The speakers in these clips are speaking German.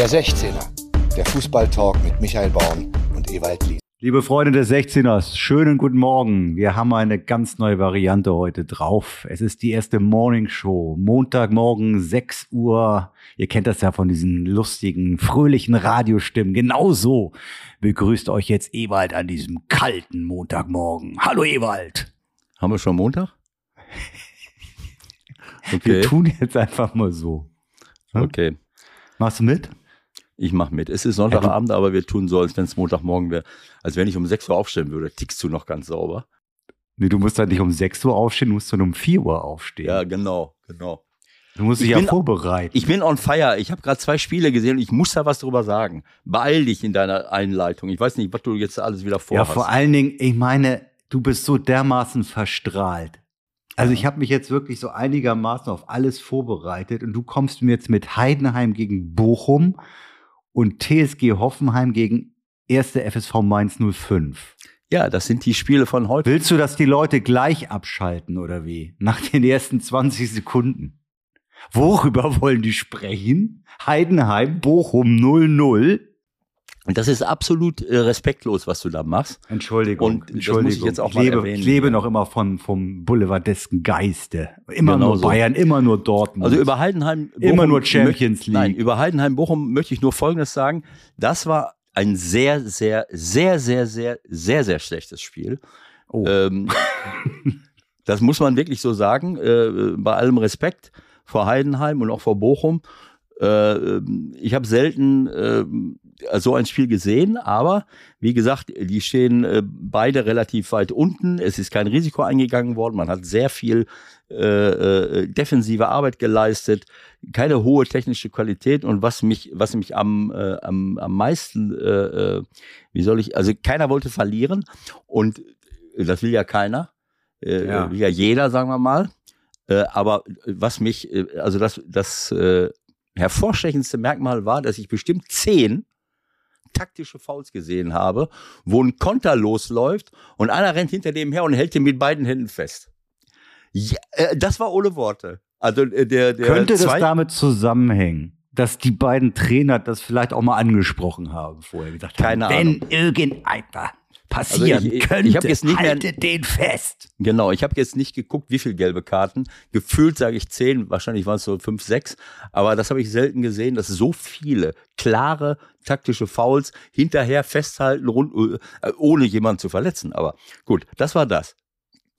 Der 16er, der Fußballtalk mit Michael Baum und Ewald Lies. Liebe Freunde des 16ers, schönen guten Morgen. Wir haben eine ganz neue Variante heute drauf. Es ist die erste Morning Show. Montagmorgen 6 Uhr. Ihr kennt das ja von diesen lustigen, fröhlichen Radiostimmen. Genauso begrüßt euch jetzt Ewald an diesem kalten Montagmorgen. Hallo Ewald. Haben wir schon Montag? Okay. Wir tun jetzt einfach mal so. Hm? Okay. Machst du mit? Ich mach mit. Es ist Sonntagabend, aber wir tun so, als wenn es Montagmorgen wäre. Als wenn ich um 6 Uhr aufstehen würde. Tickst du noch ganz sauber? Nee, du musst halt nicht um 6 Uhr aufstehen, du musst dann um 4 Uhr aufstehen. Ja, genau, genau. Du musst dich ich ja bin, vorbereiten. Ich bin on fire. Ich habe gerade zwei Spiele gesehen und ich muss da was drüber sagen. Beeil dich in deiner Einleitung. Ich weiß nicht, was du jetzt alles wieder vorhast. Ja, vor allen Dingen, ich meine, du bist so dermaßen verstrahlt. Also ich habe mich jetzt wirklich so einigermaßen auf alles vorbereitet und du kommst mir jetzt mit Heidenheim gegen Bochum und TSG Hoffenheim gegen erste FSV Mainz 05. Ja, das sind die Spiele von heute. Willst du, dass die Leute gleich abschalten oder wie? Nach den ersten 20 Sekunden. Worüber wollen die sprechen? Heidenheim, Bochum 00. Und das ist absolut äh, respektlos, was du da machst. Entschuldigung. Und Entschuldigung. das muss ich jetzt auch ich lebe, mal erwähnen. Ich lebe noch immer von, vom boulevardesken Geiste. Immer genau nur so. Bayern, immer nur Dortmund. Also über Heidenheim, Bochum, immer nur Champions League. Nein, über Heidenheim, Bochum möchte ich nur Folgendes sagen. Das war ein sehr, sehr, sehr, sehr, sehr, sehr, sehr schlechtes Spiel. Oh. Ähm, das muss man wirklich so sagen, äh, bei allem Respekt vor Heidenheim und auch vor Bochum. Äh, ich habe selten äh, so ein Spiel gesehen, aber wie gesagt, die stehen äh, beide relativ weit unten. Es ist kein Risiko eingegangen worden. Man hat sehr viel äh, äh, defensive Arbeit geleistet, keine hohe technische Qualität. Und was mich, was mich am, äh, am, am meisten, äh, äh, wie soll ich, also keiner wollte verlieren und das will ja keiner, äh, ja. will ja jeder, sagen wir mal. Äh, aber was mich, äh, also das, das äh, hervorstechendste Merkmal war, dass ich bestimmt zehn taktische Fouls gesehen habe, wo ein Konter losläuft und einer rennt hinter dem her und hält ihn mit beiden Händen fest. Ja, äh, das war ohne Worte. Also äh, der, der könnte das damit zusammenhängen, dass die beiden Trainer das vielleicht auch mal angesprochen haben vorher gesagt Keine haben, Ahnung. wenn irgendeiner passieren also ich, könnte, ich hab jetzt nicht halte mehr, den fest. Genau, ich habe jetzt nicht geguckt, wie viele gelbe Karten. Gefühlt sage ich zehn, wahrscheinlich waren es so fünf, sechs. Aber das habe ich selten gesehen, dass so viele klare taktische Fouls hinterher festhalten, rund, äh, ohne jemanden zu verletzen. Aber gut, das war das.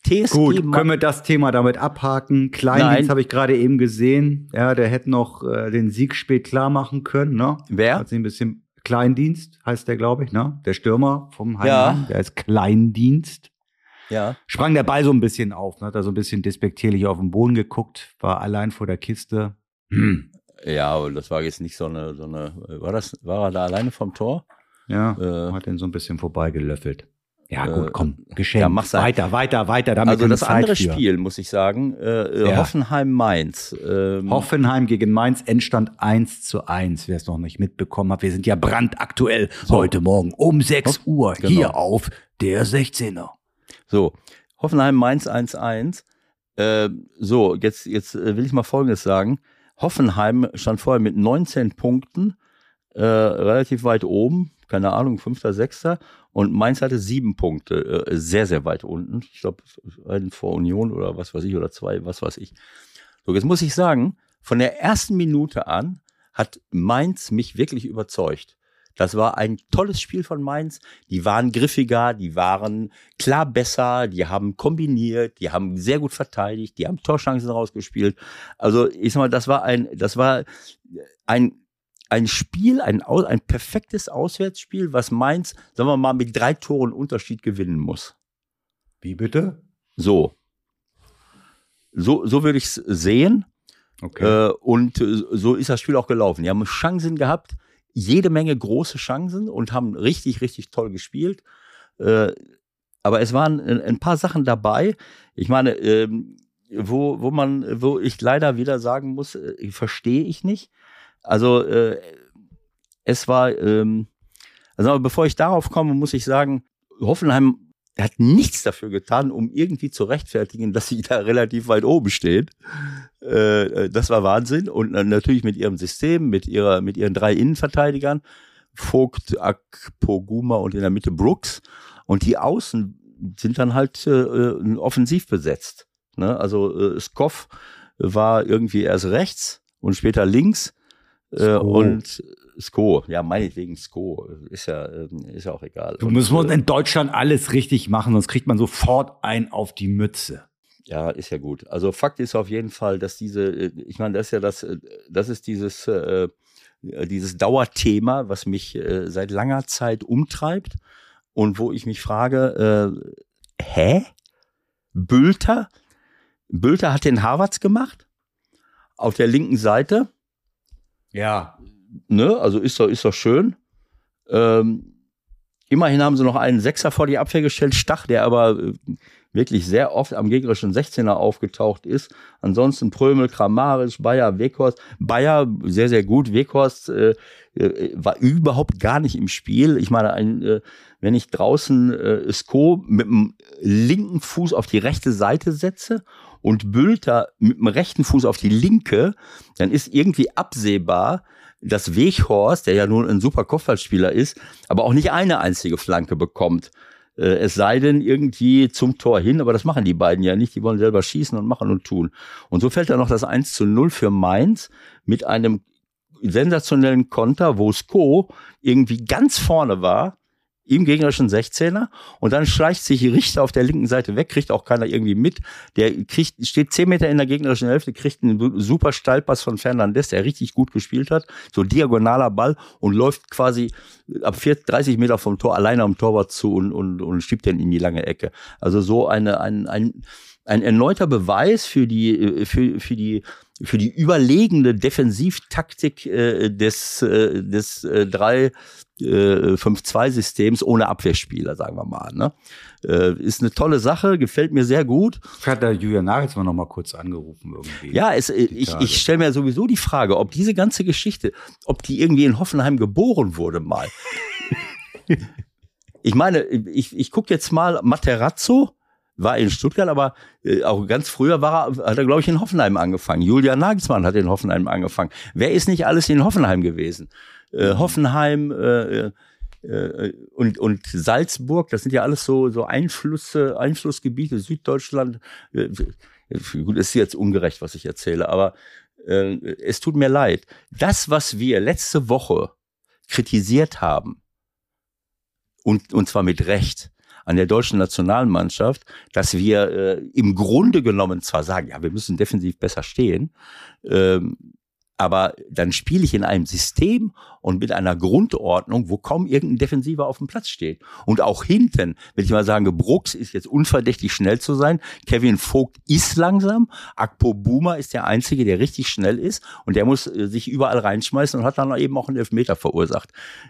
TSG Gut, können wir das Thema damit abhaken? Kleindienst habe ich gerade eben gesehen. Ja, der hätte noch äh, den Sieg spät klar machen können. Ne? Wer? Hat sich ein bisschen Kleindienst heißt der, glaube ich, ne? Der Stürmer vom Heimann, ja. der ist Kleindienst. Ja. Sprang der Ball so ein bisschen auf, ne? hat er so ein bisschen despektierlich auf den Boden geguckt, war allein vor der Kiste. Hm. Ja, aber das war jetzt nicht so eine, so eine, war das, war er da alleine vom Tor? Ja, äh, hat den so ein bisschen vorbeigelöffelt. Ja, gut, äh, komm, geschenkt. Ja, mach's weiter, weiter, weiter. Damit also das andere für. Spiel, muss ich sagen, äh, ja. Hoffenheim-Mainz. Ähm, Hoffenheim gegen Mainz, Endstand 1 zu 1, wer es noch nicht mitbekommen hat. Wir sind ja brandaktuell so. heute Morgen um 6 Uhr genau. hier auf der 16er. So, Hoffenheim-Mainz 1-1. Äh, so, jetzt, jetzt äh, will ich mal Folgendes sagen. Hoffenheim stand vorher mit 19 Punkten, äh, relativ weit oben, keine Ahnung, fünfter, sechster. Und Mainz hatte sieben Punkte, äh, sehr, sehr weit unten. Ich glaube, einen vor Union oder was weiß ich, oder zwei, was weiß ich. So, jetzt muss ich sagen, von der ersten Minute an hat Mainz mich wirklich überzeugt. Das war ein tolles Spiel von Mainz. Die waren griffiger, die waren klar besser, die haben kombiniert, die haben sehr gut verteidigt, die haben Torchancen rausgespielt. Also ich sag mal, das war ein, das war ein ein Spiel, ein, ein perfektes Auswärtsspiel, was Mainz, sagen wir mal, mit drei Toren Unterschied gewinnen muss. Wie bitte? So. So, so würde ich es sehen. Okay. Äh, und äh, so ist das Spiel auch gelaufen. Die haben Chancen gehabt, jede Menge große Chancen und haben richtig, richtig toll gespielt. Äh, aber es waren ein, paar Sachen dabei. Ich meine, ähm, wo, wo man, wo ich leider wieder sagen muss, äh, verstehe ich nicht. Also äh, es war, ähm, also bevor ich darauf komme, muss ich sagen, Hoffenheim hat nichts dafür getan, um irgendwie zu rechtfertigen, dass sie da relativ weit oben steht. Äh, das war Wahnsinn. Und natürlich mit ihrem System, mit ihrer, mit ihren drei Innenverteidigern, Vogt, Akpoguma und in der Mitte Brooks. Und die Außen sind dann halt äh, äh offensiv besetzt. Ne? Also äh, Skoff war irgendwie erst rechts und später links. Äh, und Sko, ja, meinetwegen Sko, ist ja, ähm, ist ja auch egal. Du musst äh, in Deutschland alles richtig machen, sonst kriegt man sofort ein auf die Mütze. Ja, ist ja gut. Also Fakt ist auf jeden Fall, dass diese, äh, ich meine, das ist ja das, das ist dieses, äh, dieses Dauerthema, was mich äh, seit langer Zeit umtreibt und wo ich mich frage, äh, hä? Bülter? Bülter hat den Harvards gemacht? Auf der linken Seite? Ja ne, also ist doch, ist doch schön. Ähm, immerhin haben sie noch einen Sechser vor die Abwehr gestellt, Stach, der aber äh, wirklich sehr oft am gegnerischen 16er aufgetaucht ist. Ansonsten Prömel, Kramaric, Bayer, Weghorst. Bayer sehr, sehr gut. Weghorst äh, äh, war überhaupt gar nicht im Spiel. Ich meine, ein, äh, wenn ich draußen äh, Sko mit dem linken Fuß auf die rechte Seite setze und Bülter mit dem rechten Fuß auf die linke, dann ist irgendwie absehbar, dass Weghorst, der ja nun ein super Kopfballspieler ist, aber auch nicht eine einzige Flanke bekommt. Äh, es sei denn irgendwie zum Tor hin, aber das machen die beiden ja nicht. Die wollen selber schießen und machen und tun. Und so fällt dann noch das 1 zu 0 für Mainz mit einem sensationellen Konter, wo Sko irgendwie ganz vorne war im gegnerischen 16er und dann schleicht sich Richter auf der linken Seite weg, kriegt auch keiner irgendwie mit. Der kriegt, steht zehn Meter in der gegnerischen Hälfte, kriegt einen super Steilpass von Fernandes, der richtig gut gespielt hat, so diagonaler Ball und läuft quasi ab 40, 30 Meter vom Tor alleine am Torwart zu und, und, und schiebt den in die lange Ecke. Also so eine, ein, ein, ein erneuter Beweis für die, für, für die für die überlegene Defensivtaktik äh, des, äh, des äh, 3-5-2-Systems äh, ohne Abwehrspieler, sagen wir mal. Ne? Äh, ist eine tolle Sache, gefällt mir sehr gut. Hat der Julian Nagelsmann noch mal kurz angerufen irgendwie. Ja, es, äh, ich, ich stelle mir sowieso die Frage, ob diese ganze Geschichte, ob die irgendwie in Hoffenheim geboren wurde mal. ich meine, ich, ich gucke jetzt mal Materazzo, war in Stuttgart, aber äh, auch ganz früher war er, hat er, glaube ich, in Hoffenheim angefangen. Julian Nagelsmann hat in Hoffenheim angefangen. Wer ist nicht alles in Hoffenheim gewesen? Äh. Hoffenheim äh, äh, und, und Salzburg, das sind ja alles so, so Einflüsse, Einflussgebiete, Süddeutschland. Äh, gut, ist jetzt ungerecht, was ich erzähle, aber äh, es tut mir leid. Das, was wir letzte Woche kritisiert haben, und, und zwar mit Recht, an der deutschen Nationalmannschaft, dass wir äh, im Grunde genommen zwar sagen, ja, wir müssen defensiv besser stehen, ähm, aber dann spiele ich in einem System und mit einer Grundordnung, wo kaum irgendein Defensiver auf dem Platz steht. Und auch hinten, wenn ich mal sagen, Brooks ist jetzt unverdächtig schnell zu sein, Kevin Vogt ist langsam, Akpo Boomer ist der Einzige, der richtig schnell ist und der muss äh, sich überall reinschmeißen und hat dann eben auch einen Elfmeter verursacht.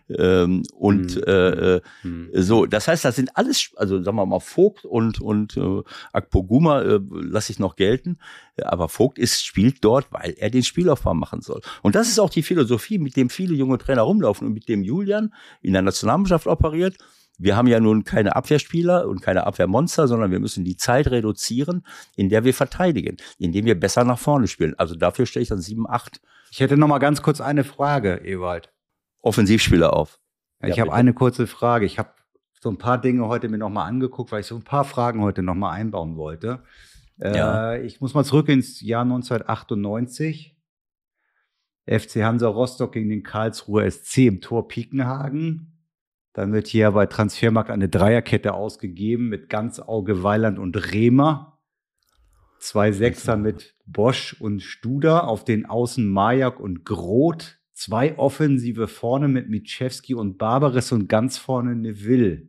Ähm, und mhm. äh, mhm. so, das heißt, das sind alles, also sagen wir mal, Vogt und, und äh, Akpo Boomer äh, lasse ich noch gelten, aber Vogt ist, spielt dort, weil er den Spielaufbau machen soll. Und das ist auch die Philosophie, mit dem viele junge Trainer rumlaufen und mit dem Julian in der Nationalmannschaft operiert. Wir haben ja nun keine Abwehrspieler und keine Abwehrmonster, sondern wir müssen die Zeit reduzieren, in der wir verteidigen, indem wir besser nach vorne spielen. Also dafür stelle ich dann 7, 8. Ich hätte noch mal ganz kurz eine Frage, Ewald. Offensivspieler auf. Ja, ich ja, habe eine kurze Frage. Ich habe so ein paar Dinge heute mir noch mal angeguckt, weil ich so ein paar Fragen heute noch mal einbauen wollte. Ja. Äh, ich muss mal zurück ins Jahr 1998. FC Hansa Rostock gegen den Karlsruher SC im Tor Piekenhagen. Dann wird hier bei Transfermarkt eine Dreierkette ausgegeben mit Ganzauge, Weiland und Rehmer. Zwei Sechser mit Bosch und Studer, auf den Außen Majak und Groth. Zwei Offensive vorne mit Mitschewski und Barbares und ganz vorne Neville.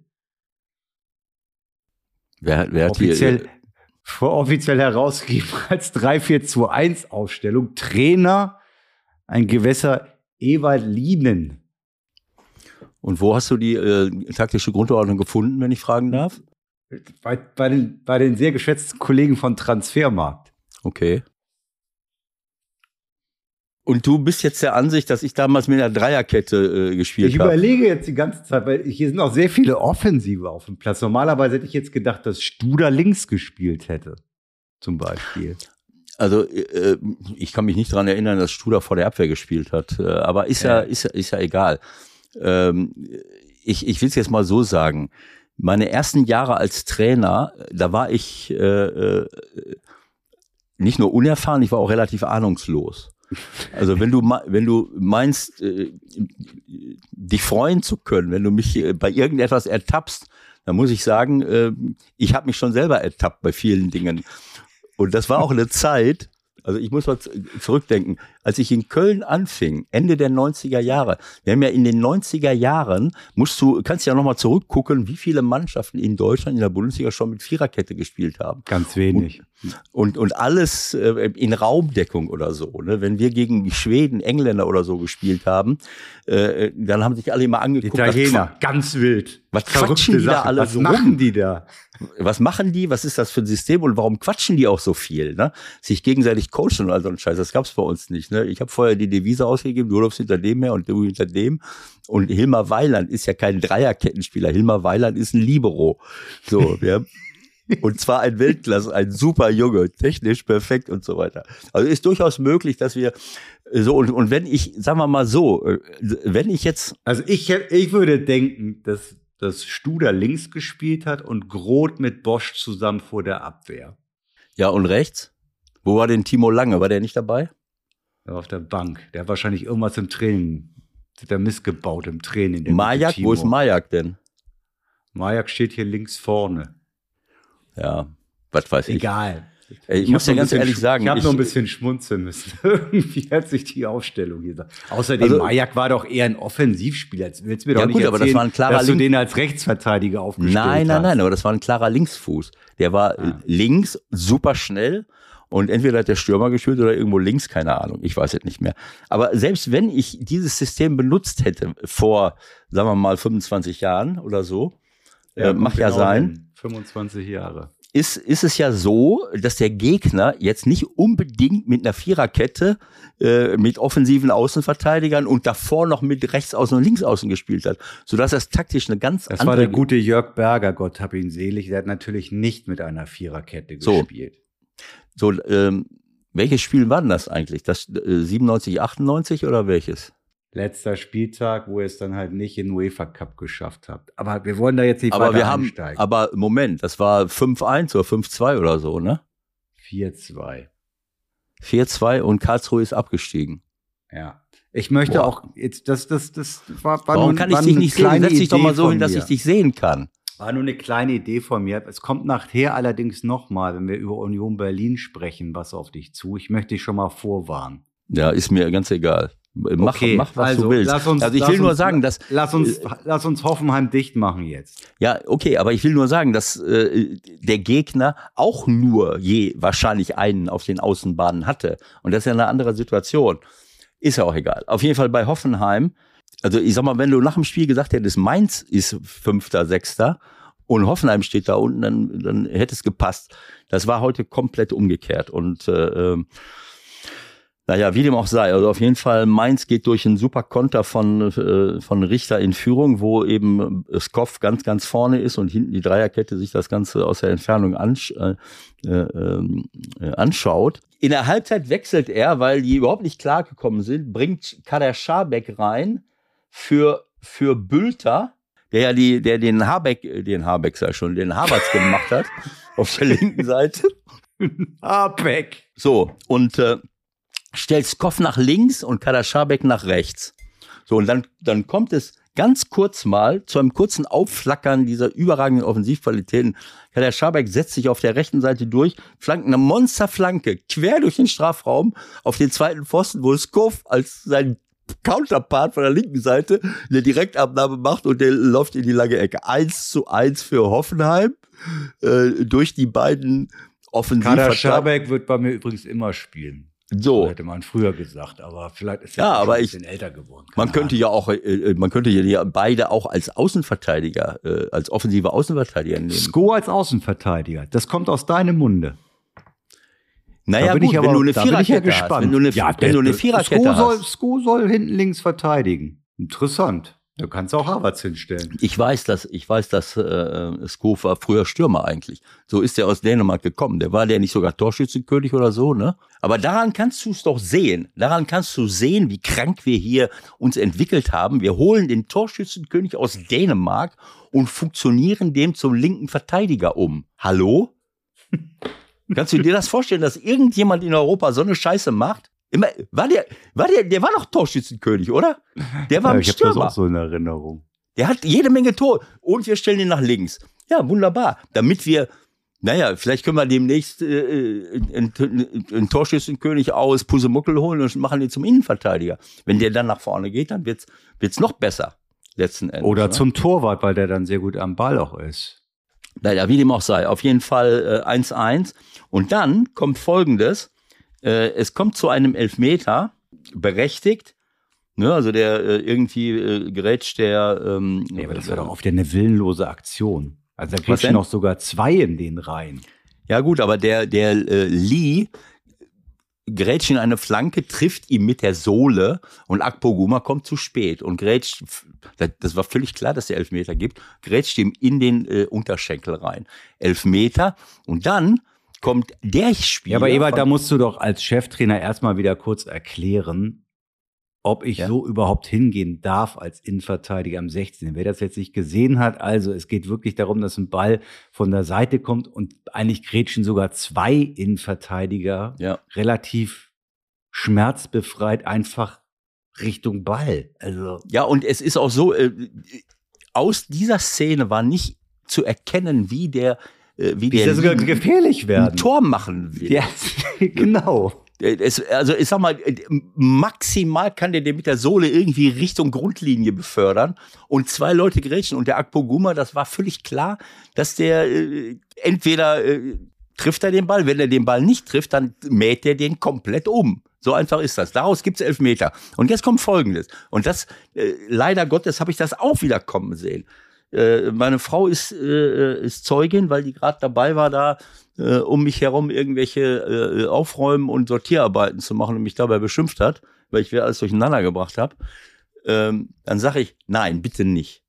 Wer, wer hat offiziell, hier, offiziell herausgegeben als 3-4-2-1 Aufstellung. Trainer ein Gewässer Ewald Lienen. Und wo hast du die äh, taktische Grundordnung gefunden, wenn ich fragen darf? Bei, bei, den, bei den sehr geschätzten Kollegen von Transfermarkt. Okay. Und du bist jetzt der Ansicht, dass ich damals mit einer Dreierkette äh, gespielt habe. Ich überlege jetzt die ganze Zeit, weil hier sind auch sehr viele Offensive auf dem Platz. Normalerweise hätte ich jetzt gedacht, dass Studer links gespielt hätte. Zum Beispiel. Also äh, ich kann mich nicht daran erinnern, dass Studer vor der Abwehr gespielt hat. Äh, aber ist ja, ja ist, ist ja egal. Ähm, ich ich will es jetzt mal so sagen. Meine ersten Jahre als Trainer, da war ich äh, äh, nicht nur unerfahren, ich war auch relativ ahnungslos. Also wenn du wenn du meinst, äh, dich freuen zu können, wenn du mich äh, bei irgendetwas ertappst, dann muss ich sagen, äh, ich habe mich schon selber ertappt bei vielen Dingen. Und das war auch eine Zeit, also ich muss mal zurückdenken, als ich in Köln anfing, Ende der 90er Jahre, wir haben ja in den 90er Jahren, musst du, kannst ja nochmal zurückgucken, wie viele Mannschaften in Deutschland in der Bundesliga schon mit Viererkette gespielt haben. Ganz wenig. Und, und, und alles äh, in Raumdeckung oder so. Ne? Wenn wir gegen Schweden, Engländer oder so gespielt haben, äh, dann haben sich alle immer angeguckt. Italiener, ganz wild. Was quatschen die da alle was so machen rum? die da? Was machen die? Was ist das für ein System und warum quatschen die auch so viel? Ne? Sich gegenseitig coachen und all so ein Scheiß. Das gab's bei uns nicht. Ne? Ich habe vorher die Devise ausgegeben, du läufst hinter dem her und du hinter dem. Und Hilmar Weiland ist ja kein Dreierkettenspieler. Hilmar Weiland ist ein Libero. So, ja. Und zwar ein Weltklasse, ein super Junge, technisch perfekt und so weiter. Also ist durchaus möglich, dass wir so, und, und wenn ich, sagen wir mal so, äh, wenn ich jetzt. Also ich, ich würde denken, dass, dass Studer links gespielt hat und Groth mit Bosch zusammen vor der Abwehr. Ja, und rechts? Wo war denn Timo Lange? War der nicht dabei? Ja, auf der Bank. Der hat wahrscheinlich irgendwas im Training. Hat er missgebaut im Training. Majak, wo ist Majak denn? Majak steht hier links vorne. Ja, was weiß ich. Egal. Ich, ich muss dir ganz ehrlich sagen. Ich habe nur ein bisschen schmunzeln müssen. Irgendwie hat sich die Aufstellung gesagt. Außerdem, also, Majak war doch eher ein Offensivspieler. Jetzt willst du mir doch ja, nicht gut, erzählen, aber das war ein klarer dass du den als Rechtsverteidiger aufgestellt Nein, nein, hast. nein, aber das war ein klarer Linksfuß. Der war ah. links super schnell und entweder hat der Stürmer gespielt oder irgendwo links, keine Ahnung. Ich weiß es nicht mehr. Aber selbst wenn ich dieses System benutzt hätte vor, sagen wir mal, 25 Jahren oder so, ja, äh, macht genau ja sein. 25 Jahre ist, ist es ja so, dass der Gegner jetzt nicht unbedingt mit einer Viererkette äh, mit offensiven Außenverteidigern und davor noch mit Rechtsaußen und Linksaußen gespielt hat, sodass das taktisch eine ganz das andere... Das war der gute Jörg Berger, Gott hab ihn selig, der hat natürlich nicht mit einer Viererkette gespielt. So, so ähm, welches Spiel war denn das eigentlich? Das äh, 97, 98 oder welches? Letzter Spieltag, wo ihr es dann halt nicht in UEFA Cup geschafft habt. Aber wir wollen da jetzt nicht aber weiter wir haben. Aber Moment, das war 5-1 oder 5-2 oder so, ne? 4-2. 4-2 und Karlsruhe ist abgestiegen. Ja. Ich möchte Boah. auch jetzt, das, das, das war, war Warum nur, kann ich dich nicht sehen? Setz dich doch mal so hin, dass ich dich sehen kann. War nur eine kleine Idee von mir. Es kommt nachher allerdings nochmal, wenn wir über Union Berlin sprechen, was auf dich zu. Ich möchte dich schon mal vorwarnen. Ja, ist mir ganz egal. Mach, okay, mach was also, du willst. Lass uns, also ich will nur sagen, dass lass uns äh, lass uns Hoffenheim dicht machen jetzt. Ja, okay, aber ich will nur sagen, dass äh, der Gegner auch nur je wahrscheinlich einen auf den Außenbahnen hatte und das ist ja eine andere Situation. Ist ja auch egal. Auf jeden Fall bei Hoffenheim. Also ich sag mal, wenn du nach dem Spiel gesagt hättest, Mainz ist Fünfter, Sechster und Hoffenheim steht da unten, dann, dann hätte es gepasst. Das war heute komplett umgekehrt und äh, ähm, naja, wie dem auch sei. Also auf jeden Fall, Mainz geht durch einen super Konter von, äh, von Richter in Führung, wo eben Skoff ganz, ganz vorne ist und hinten die Dreierkette sich das Ganze aus der Entfernung ansch äh, äh, äh, anschaut. In der Halbzeit wechselt er, weil die überhaupt nicht klargekommen sind, bringt Kader Schabek rein für, für Bülter, der ja die, der den Habeck, den Habeck sei schon, den Haberts gemacht hat, auf der linken Seite. Habeck. So, und äh, stellt Skoff nach links und Kadaschabek nach rechts. So, und dann, dann kommt es ganz kurz mal zu einem kurzen Aufflackern dieser überragenden Offensivqualitäten. Kader Schabek setzt sich auf der rechten Seite durch, flankt eine Monsterflanke quer durch den Strafraum auf den zweiten Pfosten, wo Skoff als sein Counterpart von der linken Seite eine Direktabnahme macht und der läuft in die lange Ecke. Eins zu eins für Hoffenheim äh, durch die beiden Offensivverteidiger. Kader Schabek wird bei mir übrigens immer spielen. So. hätte man früher gesagt, aber vielleicht ist er ja, aber ein ich, bisschen älter geworden. man Ahnung. könnte ja auch, äh, äh, man könnte ja beide auch als Außenverteidiger, äh, als offensive Außenverteidiger nehmen. Sko als Außenverteidiger, das kommt aus deinem Munde. Naja, gut, aber, wenn du eine Viererkette ja hast, wenn du eine, ja, wenn du eine Viererkette Sko soll. Sko soll hinten links verteidigen. Interessant. Du kannst auch Harvards hinstellen. Ich weiß, dass ich weiß, dass äh, Sko war früher Stürmer eigentlich. So ist er aus Dänemark gekommen. Der war der nicht sogar Torschützenkönig oder so, ne? Aber daran kannst du es doch sehen. Daran kannst du sehen, wie krank wir hier uns entwickelt haben. Wir holen den Torschützenkönig aus Dänemark und funktionieren dem zum linken Verteidiger um. Hallo? Kannst du dir das vorstellen, dass irgendjemand in Europa so eine Scheiße macht? Immer, war der, war der, der war doch Torschützenkönig, oder? Der war Ja, ein ich habe das Stürmer. auch so in Erinnerung. Der hat jede Menge Tor. Und wir stellen ihn nach links. Ja, wunderbar. Damit wir, naja, vielleicht können wir demnächst äh, einen, einen Torschützenkönig aus Pusemuckel holen und machen ihn zum Innenverteidiger. Wenn der dann nach vorne geht, dann wird's wird's noch besser. Letzten Endes. Oder ne? zum Torwart, weil der dann sehr gut am Ball auch ist. Naja, wie dem auch sei. Auf jeden Fall äh, 1-1. Und dann kommt Folgendes. Äh, es kommt zu einem Elfmeter, berechtigt. Ne, also der äh, irgendwie äh, gerätscht der. Ähm, Nee, aber das war doch oft eine willenlose Aktion. Also da kriegst du noch sogar zwei in den Reihen. Ja gut, aber der, der äh, Lee grätscht in eine Flanke, trifft ihn mit der Sohle und Akpoguma kommt zu spät und grätscht, das- das war völlig klar, dass der Elfmeter gibt, grätscht ihm in den äh, Unterschenkel rein. Elfmeter und dann kommt der Spieler. Ja, aber Ebert, da musst du doch als Cheftrainer erstmal wieder kurz erklären, ob ich Ja. so überhaupt hingehen darf als Innenverteidiger am 16. Wer das jetzt nicht gesehen hat, also es geht wirklich darum, dass ein Ball von der Seite kommt und eigentlich grätschen sogar zwei Innenverteidiger ja. relativ schmerzbefreit einfach Richtung Ball. Also Ja, und es ist auch so, äh, aus dieser Szene war nicht zu erkennen, wie der, wie wie der der sogar gefährlich ein werden. Tor machen will. Ja, genau. Es, also ich sag mal, maximal kann der den mit der Sohle irgendwie Richtung Grundlinie befördern und zwei Leute grätschen und der Akpoguma, das war völlig klar, dass der äh, entweder äh, trifft er den Ball, wenn er den Ball nicht trifft, dann mäht er den komplett um. So einfach ist das. Daraus gibt's Elfmeter. Und jetzt kommt Folgendes. Und das, äh, leider Gottes, habe ich das auch wieder kommen sehen. Äh, meine Frau ist, äh, ist Zeugin, weil die gerade dabei war, da äh, um mich herum irgendwelche äh, Aufräumen und Sortierarbeiten zu machen und mich dabei beschimpft hat, weil ich wieder alles durcheinander gebracht habe. Ähm, dann sage ich, nein, bitte nicht.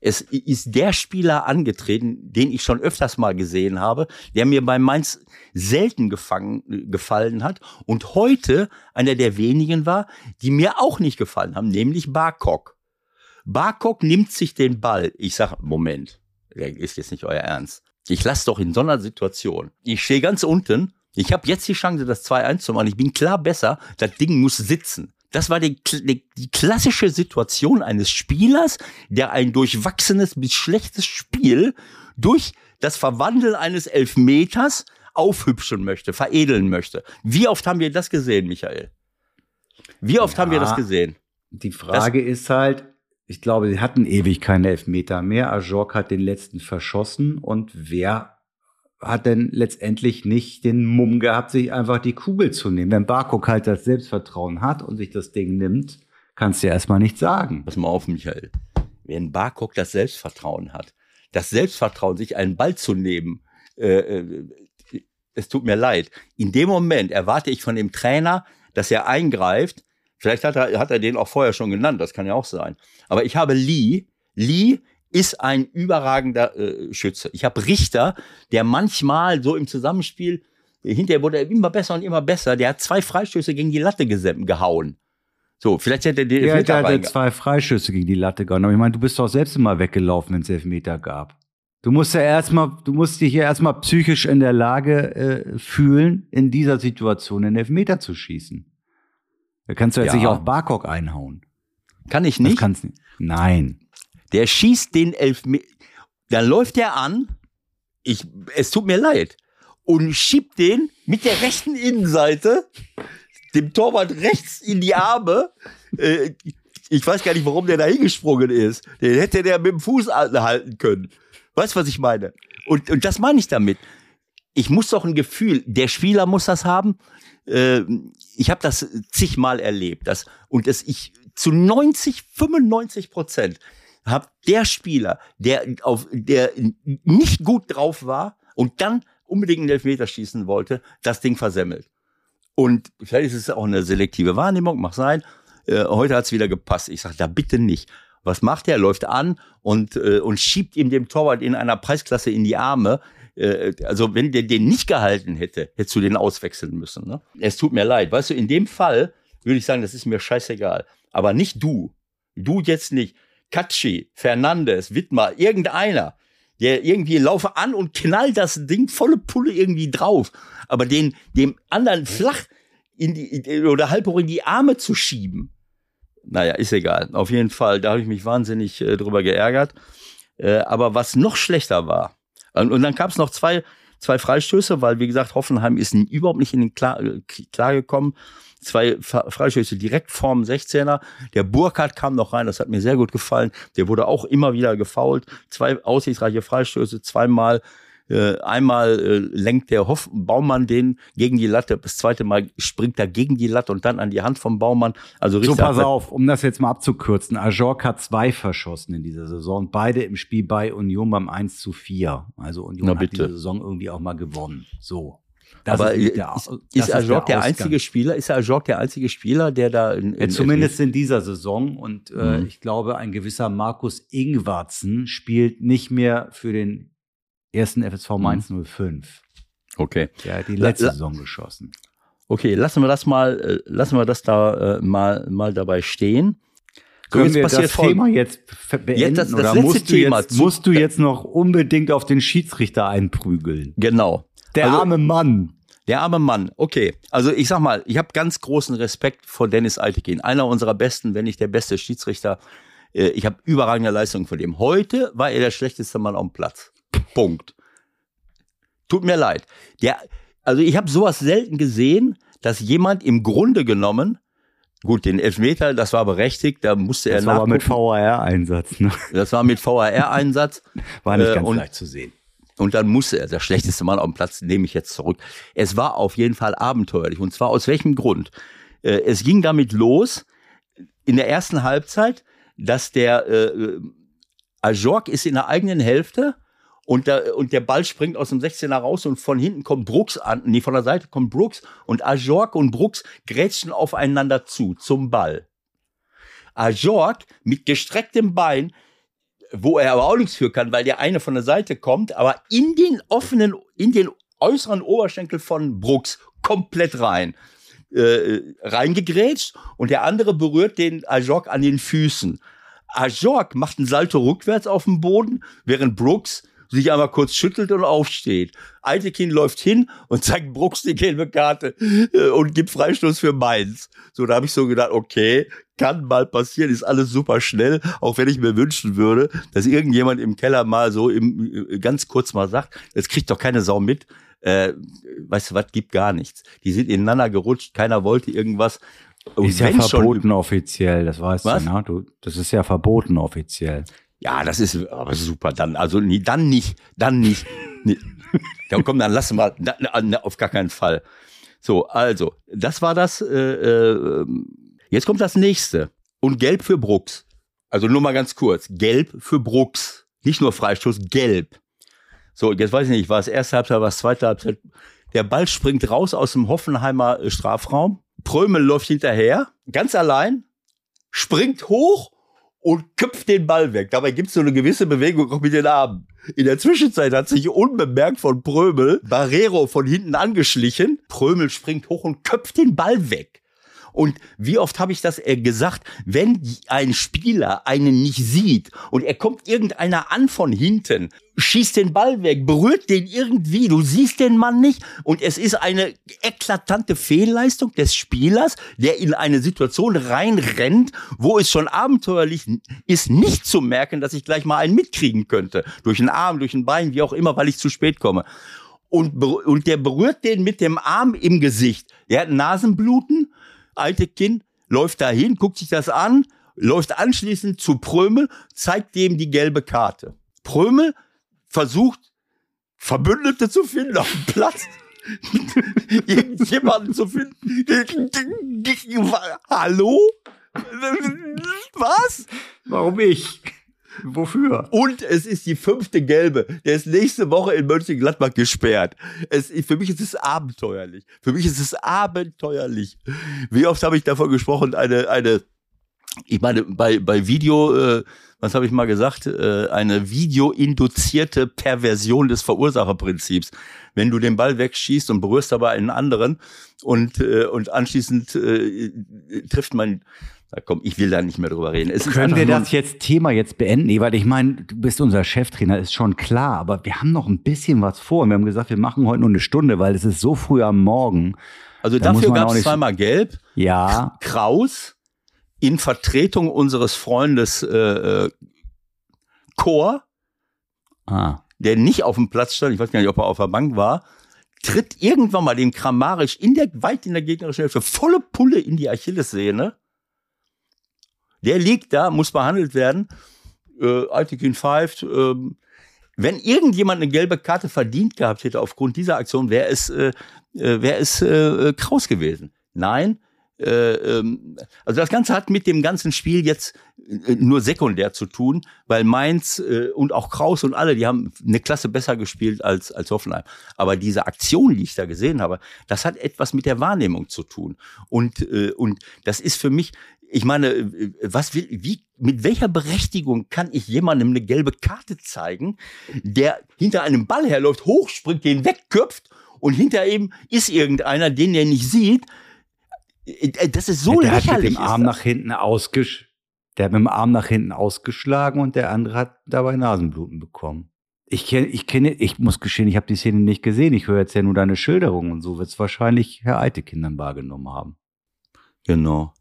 Es ist der Spieler angetreten, den ich schon öfters mal gesehen habe, der mir bei Mainz selten gefangen, gefallen hat und heute einer der wenigen war, die mir auch nicht gefallen haben, nämlich Barkok. Barkok nimmt sich den Ball. Ich sag, Moment, ist jetzt nicht euer Ernst. Ich lasse doch in so einer Situation. Ich stehe ganz unten. Ich habe jetzt die Chance, das 2-1 zu machen. Ich bin klar besser. Das Ding muss sitzen. Das war die, die, die klassische Situation eines Spielers, der ein durchwachsenes bis schlechtes Spiel durch das Verwandeln eines Elfmeters aufhübschen möchte, veredeln möchte. Wie oft haben wir das gesehen, Michael? Wie oft Ja. haben wir das gesehen? Die Frage ist halt, ich glaube, sie hatten ewig keine Elfmeter mehr. Ajork hat den letzten verschossen und wer hat denn letztendlich nicht den Mumm gehabt, sich einfach die Kugel zu nehmen? Wenn Barkok halt das Selbstvertrauen hat und sich das Ding nimmt, kannst du ja erstmal nichts sagen. Pass mal auf, Michael. Wenn Barkok das Selbstvertrauen hat, das Selbstvertrauen, sich einen Ball zu nehmen, äh, äh, es tut mir leid. In dem Moment erwarte ich von dem Trainer, dass er eingreift. Vielleicht hat er, hat er den auch vorher schon genannt, das kann ja auch sein. Aber ich habe Lee. Lee ist ein überragender äh, Schütze. Ich habe Richter, der manchmal so im Zusammenspiel, hinterher wurde er immer besser und immer besser. Der hat zwei Freistöße gegen die Latte gehauen. So, vielleicht hätte er den Ja, Elfmeter der reinge- zwei Freischüsse gegen die Latte gehauen. Aber ich meine, du bist doch selbst immer weggelaufen, wenn es Elfmeter gab. Du musst ja erstmal, du musst dich ja erstmal psychisch in der Lage äh, fühlen, in dieser Situation den Elfmeter zu schießen. Da kannst du jetzt Ja. nicht auf Barkok einhauen. Kann ich Das nicht. kannst nicht. Nein. Der schießt den Elfmeter. Dann läuft er an. Ich, es tut mir leid. Und schiebt den mit der rechten Innenseite dem Torwart rechts in die Arme. Äh, ich weiß gar nicht, warum der da hingesprungen ist. Den hätte der mit dem Fuß halten können. Weißt du, was ich meine? Und, und das meine ich damit. Ich muss doch ein Gefühl, der Spieler muss das haben. Äh, ich habe das zigmal erlebt. Das, und das ich zu 90, 95 Prozent habe der Spieler, der auf, der nicht gut drauf war und dann unbedingt einen Elfmeter schießen wollte, das Ding versemmelt. Und vielleicht ist es auch eine selektive Wahrnehmung, mag sein. Äh, heute hat's wieder gepasst. Ich sage, da bitte nicht. Was macht er? Läuft an und, äh, und schiebt ihm dem Torwart in einer Preisklasse in die Arme. Äh, also wenn der den nicht gehalten hätte, hättest du den auswechseln müssen. Ne? Es tut mir leid. Weißt du, in dem Fall würde ich sagen, das ist mir scheißegal. Aber nicht du. Du jetzt nicht. Katschi, Fernandes, Wittmer, irgendeiner, der irgendwie laufe an und knallt das Ding volle Pulle irgendwie drauf. Aber den, dem anderen flach in die, oder halb hoch in die Arme zu schieben. Naja, ist egal. Auf jeden Fall, da habe ich mich wahnsinnig äh, drüber geärgert. Äh, aber was noch schlechter war, und, und dann gab es noch zwei, zwei Freistöße, weil, wie gesagt, Hoffenheim ist überhaupt nicht in den Klar, äh, klar gekommen zwei Freistöße direkt vorm 16er. Der Burkhardt kam noch rein, das hat mir sehr gut gefallen. Der wurde auch immer wieder gefault. Zwei aussichtsreiche Freistöße, zweimal äh, einmal äh, lenkt der Hoff Baumann den gegen die Latte, das zweite Mal springt er gegen die Latte und dann an die Hand vom Baumann. Also so, pass auf, um das jetzt mal abzukürzen. Ajork hat zwei verschossen in dieser Saison, beide im Spiel bei Union beim 1 zu 4. Also Union hat diese Saison irgendwie auch mal gewonnen. So. Das aber ist, der, ist, ist Ajok der, der einzige Spieler? Ist Ajok der einzige Spieler, der da in, in zumindest in dieser Saison und äh, mhm. ich glaube, ein gewisser Markus Ingwarzen spielt nicht mehr für den ersten FSV mhm. Mainz mhm. 05. Okay. Der hat die letzte la, la, Saison geschossen. Okay, lassen wir das mal, äh, lassen wir das da äh, mal mal dabei stehen. So, Können wir das Thema jetzt beenden jetzt das, das oder musst, Thema du jetzt, musst du jetzt noch unbedingt auf den Schiedsrichter einprügeln? Genau. Der also, arme Mann. Der arme Mann, okay. Also ich sag mal, ich habe ganz großen Respekt vor Dennis Altekin, einer unserer besten, wenn nicht der beste Schiedsrichter. Äh, ich habe überragende Leistungen von dem. Heute war er der schlechteste Mann am Platz. Punkt. Tut mir leid. Der, also ich habe sowas selten gesehen, dass jemand im Grunde genommen Gut, den Elfmeter, das war berechtigt, da musste er Das war mit VAR-Einsatz. Ne? Das war mit VAR-Einsatz. War nicht äh, ganz leicht zu sehen. Und dann musste er, der schlechteste Mann auf dem Platz, nehme ich jetzt zurück. Es war auf jeden Fall abenteuerlich. Und zwar aus welchem Grund? Äh, es ging damit los, in der ersten Halbzeit, dass der äh, Ajork ist in der eigenen Hälfte und der, und der Ball springt aus dem 16er raus und von hinten kommt Brooks an, nee, von der Seite kommt Brooks und Ajork und Brooks grätschen aufeinander zu, zum Ball. Ajork mit gestrecktem Bein wo er aber auch nichts für kann, weil der eine von der Seite kommt, aber in den offenen, in den äußeren Oberschenkel von Brooks komplett rein. Äh, reingegrätscht und der andere berührt den Ajok an den Füßen. Ajok macht einen Salto rückwärts auf dem Boden, während Brooks sich einmal kurz schüttelt und aufsteht. Eitekin läuft hin und zeigt Brooks die gelbe Karte äh, und gibt Freistoß für Mainz. So, da habe ich so gedacht, okay, kann mal passieren, ist alles super schnell, auch wenn ich mir wünschen würde, dass irgendjemand im Keller mal so im, äh, ganz kurz mal sagt, es kriegt doch keine Sau mit, äh, weißt du was, gibt gar nichts. Die sind ineinander gerutscht, keiner wollte irgendwas. Und ist ja verboten schon, offiziell, das weißt was? du, ne? Du, das ist ja verboten offiziell. Ja, das ist aber super. Dann, also nie, dann nicht, dann nicht. nee. Dann komm, dann lass mal, na, auf gar keinen Fall. So, also, das war das. Äh, äh, jetzt kommt das nächste. Und gelb für Brooks. Also nur mal ganz kurz. Gelb für Brooks. Nicht nur Freistoß, gelb. So, jetzt weiß ich nicht, war es erste Halbzeit, war es zweite Halbzeit. Der Ball springt raus aus dem Hoffenheimer Strafraum. Prömel läuft hinterher, ganz allein, springt hoch und köpft den Ball weg. Dabei gibt es so eine gewisse Bewegung auch mit den Armen. In der Zwischenzeit hat sich unbemerkt von Prömel Barrero von hinten angeschlichen. Prömel springt hoch und köpft den Ball weg. Und wie oft habe ich das äh, gesagt, wenn ein Spieler einen nicht sieht und er kommt irgendeiner an von hinten, schießt den Ball weg, berührt den irgendwie, du siehst den Mann nicht und es ist eine eklatante Fehlleistung des Spielers, der in eine Situation reinrennt, wo es schon abenteuerlich ist, nicht zu merken, dass ich gleich mal einen mitkriegen könnte. Durch den Arm, durch ein Bein, wie auch immer, weil ich zu spät komme. Und, und der berührt den mit dem Arm im Gesicht. Er hat Nasenbluten alte Kind läuft dahin, guckt sich das an, läuft anschließend zu Prömel, zeigt dem die gelbe Karte. Prömel versucht, Verbündete zu finden auf dem Platz. Irgendjemanden zu finden. Hallo? Was? Warum ich? Wofür? Und es ist die fünfte gelbe. Der ist nächste Woche in Mönchengladbach gesperrt. Es, für mich ist es abenteuerlich. Für mich ist es abenteuerlich. Wie oft habe ich davon gesprochen, eine, eine, ich meine, bei, bei Video, äh, was habe ich mal gesagt, äh, eine videoinduzierte Perversion des Verursacherprinzips. Wenn du den Ball wegschießt und berührst dabei einen anderen und, äh, und anschließend äh, trifft man na komm, ich will da nicht mehr drüber reden. Es Können wir das jetzt Thema jetzt beenden? Weil ich meine, du bist unser Cheftrainer, ist schon klar, aber wir haben noch ein bisschen was vor. Wir haben gesagt, wir machen heute nur eine Stunde, weil es ist so früh am Morgen. Also da dafür gab es zweimal Gelb. Ja. Kraus in Vertretung unseres Freundes äh, äh, Chor, ah. der nicht auf dem Platz stand, ich weiß gar nicht, ob er auf der Bank war, tritt irgendwann mal dem Kramarisch in der, weit in der gegnerischen Hälfte volle Pulle in die Achillessehne der liegt da, muss behandelt werden. Äh, Altekin pfeift. Äh, wenn irgendjemand eine gelbe Karte verdient gehabt hätte aufgrund dieser Aktion, wäre es, äh, äh wäre es äh, Kraus gewesen. Nein, äh, ähm, also das Ganze hat mit dem ganzen Spiel jetzt äh, nur sekundär zu tun, weil Mainz äh, und auch Kraus und alle, die haben eine Klasse besser gespielt als, als Hoffenheim. Aber diese Aktion, die ich da gesehen habe, das hat etwas mit der Wahrnehmung zu tun. Und, äh, und das ist für mich, ich meine, äh, was will, wie, mit welcher Berechtigung kann ich jemandem eine gelbe Karte zeigen, der hinter einem Ball herläuft, hochspringt, den wegköpft und hinter ihm ist irgendeiner, den er nicht sieht. Äh, das ist so der lächerlich. Hat mit dem Arm nach hinten ausgesch der hat mit dem Arm nach hinten ausgeschlagen und der andere hat dabei Nasenbluten bekommen. Ich kenne, ich kenne, ich muss geschehen, ich habe die Szene nicht gesehen. Ich höre jetzt ja nur deine Schilderung und so wird es wahrscheinlich Herr Eitekin dann wahrgenommen haben. Genau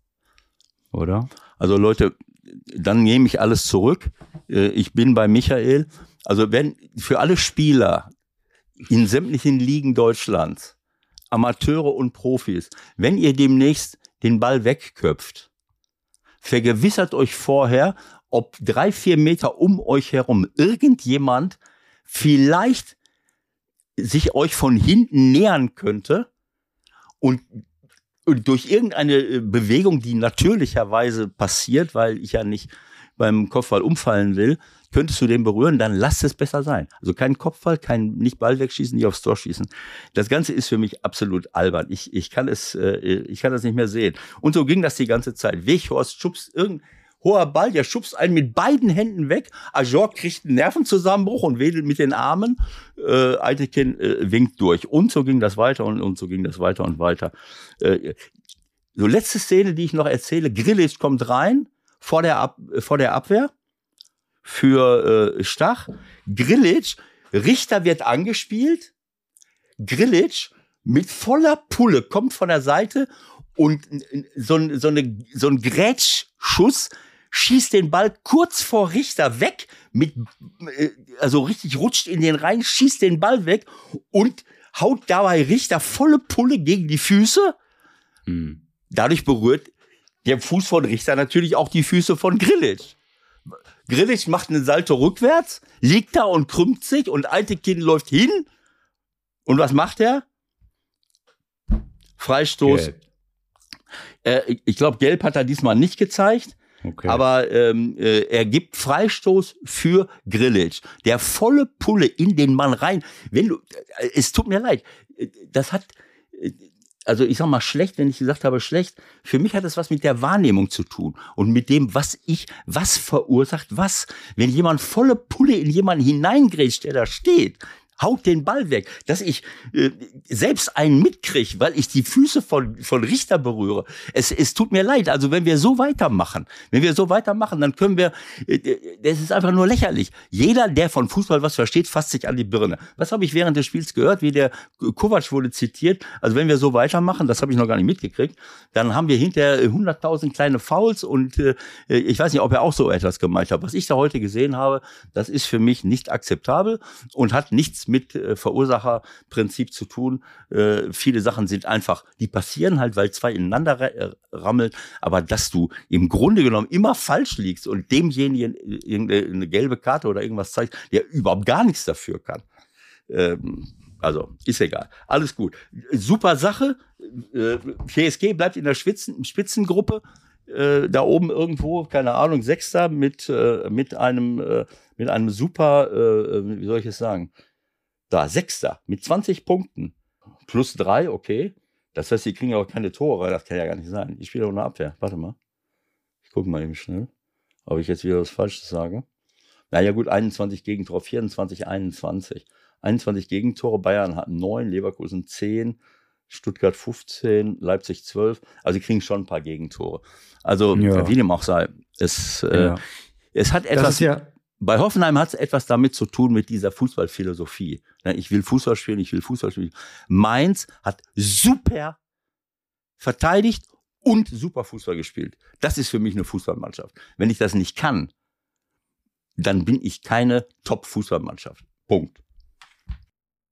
oder? Also Leute, dann nehme ich alles zurück. Äh, ich bin bei Michael. Also wenn für alle Spieler in sämtlichen Ligen Deutschlands, Amateure und Profis, wenn ihr demnächst den Ball wegköpft, vergewissert euch vorher, ob drei, vier Meter um euch herum irgendjemand vielleicht sich euch von hinten nähern könnte und und durch irgendeine äh, Bewegung, die natürlicherweise passiert, weil ich ja nicht beim Kopfball umfallen will, könntest du den berühren, dann lass es besser sein. Also kein Kopfball, kein nicht Ball wegschießen, nicht aufs Tor schießen. Das Ganze ist für mich absolut albern. Ich, ich kann es, äh, ich kann das nicht mehr sehen. Und so ging das die ganze Zeit. Weghorst schubst irgend hoher Ball, der schubst einen mit beiden Händen weg. Ajor kriegt einen Nervenzusammenbruch und wedelt mit den Armen. Äh, Eitekin äh, winkt durch. Und so ging das weiter und, und so ging das weiter und weiter. Äh, so letzte Szene, die ich noch erzähle. Grillic kommt rein vor der, Ab vor der Abwehr für äh, Stach. Grillic, Richter wird angespielt. Grillic mit voller Pulle kommt von der Seite und so, so, eine, so ein Grätschschuss schießt den Ball kurz vor Richter weg, mit, äh, also richtig rutscht in den Rhein, schießt den Ball weg und haut dabei Richter volle Pulle gegen die Füße. Hm. Dadurch berührt der Fuß von Richter natürlich auch die Füße von Grillic. Grillic macht einen Salto rückwärts, liegt da und krümmt sich und alte Kind läuft hin. Und was macht er? Freistoß. Äh, ich glaube, Gelb hat er diesmal nicht gezeigt. Okay. Aber ähm, äh, er gibt Freistoß für Grillic. Der volle Pulle in den Mann rein. Wenn du, äh, es tut mir leid, das hat, äh, also ich sag mal schlecht, wenn ich gesagt habe schlecht. Für mich hat das was mit der Wahrnehmung zu tun und mit dem, was ich, was verursacht was. Wenn jemand volle Pulle in jemanden hineingrätscht, der da steht, haut den Ball weg, dass ich äh, selbst einen mitkriege, weil ich die Füße von, von Richter berühre. Es, es tut mir leid. Also wenn wir so weitermachen, wenn wir so weitermachen, dann können wir, äh, das ist einfach nur lächerlich. Jeder, der von Fußball was versteht, fasst sich an die Birne. Was habe ich während des Spiels gehört, wie der Kovac wurde zitiert. Also wenn wir so weitermachen, das habe ich noch gar nicht mitgekriegt, dann haben wir hinterher 100.000 kleine Fouls und äh, ich weiß nicht, ob er auch so etwas gemeint hat. Was ich da heute gesehen habe, das ist für mich nicht akzeptabel und hat nichts mit äh, Verursacherprinzip zu tun. Äh, viele Sachen sind einfach, die passieren halt, weil zwei ineinander äh, rammeln. Aber dass du im Grunde genommen immer falsch liegst und demjenigen irgendeine gelbe Karte oder irgendwas zeigst, der überhaupt gar nichts dafür kann. Ähm, also ist egal. Alles gut. Super Sache. Äh, PSG bleibt in der Spitzen, Spitzengruppe. äh, da oben irgendwo, keine Ahnung, Sechster mit, äh, mit einem, äh, mit einem super, äh, wie soll ich es sagen? Da, Sechster mit 20 Punkten. Plus drei, okay. Das heißt, die kriegen auch keine Tore. Das kann ja gar nicht sein. Ich spiele eine Abwehr. Warte mal. Ich gucke mal eben schnell, ob ich jetzt wieder was Falsches sage. Naja, gut, 21 Gegentore, 24, 21. 21 Gegentore, Bayern hat 9, Leverkusen 10, Stuttgart 15, Leipzig 12. Also, sie kriegen schon ein paar Gegentore. Also, ja. wie dem auch sei, es, äh, ja. äh, es hat etwas. Ja bei Hoffenheim hat es etwas damit zu tun mit dieser Fußballphilosophie. Ich will Fußball spielen, ich will Fußball spielen. Mainz hat super verteidigt und super Fußball gespielt. Das ist für mich eine Fußballmannschaft. Wenn ich das nicht kann, dann bin ich keine Top-Fußballmannschaft. Punkt.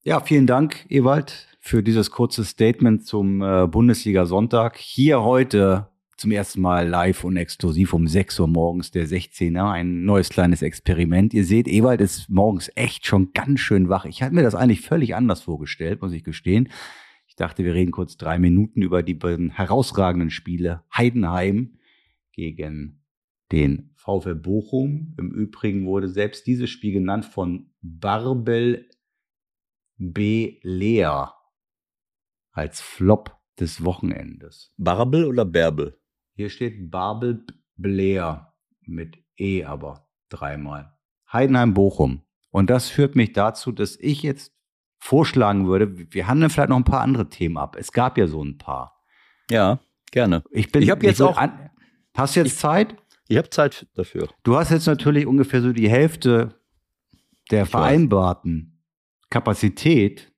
Ja, vielen Dank, Ewald, für dieses kurze Statement zum äh, Bundesliga-Sonntag. Hier heute zum ersten Mal live und exklusiv um 6 Uhr morgens der 16er. Ein neues kleines Experiment. Ihr seht, Ewald ist morgens echt schon ganz schön wach. Ich hatte mir das eigentlich völlig anders vorgestellt, muss ich gestehen. Ich dachte, wir reden kurz drei Minuten über die beiden herausragenden Spiele. Heidenheim gegen den VfL Bochum. Im Übrigen wurde selbst dieses Spiel genannt von Barbel B. Leer als Flop des Wochenendes. Barbel oder Bärbel? Hier steht Babel Blair mit E aber dreimal. Heidenheim Bochum. Und das führt mich dazu, dass ich jetzt vorschlagen würde, wir handeln vielleicht noch ein paar andere Themen ab. Es gab ja so ein paar. Ja, gerne. Ich bin. Ich habe jetzt auch. An, hast du jetzt ich, Zeit? Ich habe Zeit dafür. Du hast jetzt natürlich ungefähr so die Hälfte der ich vereinbarten weiß. Kapazität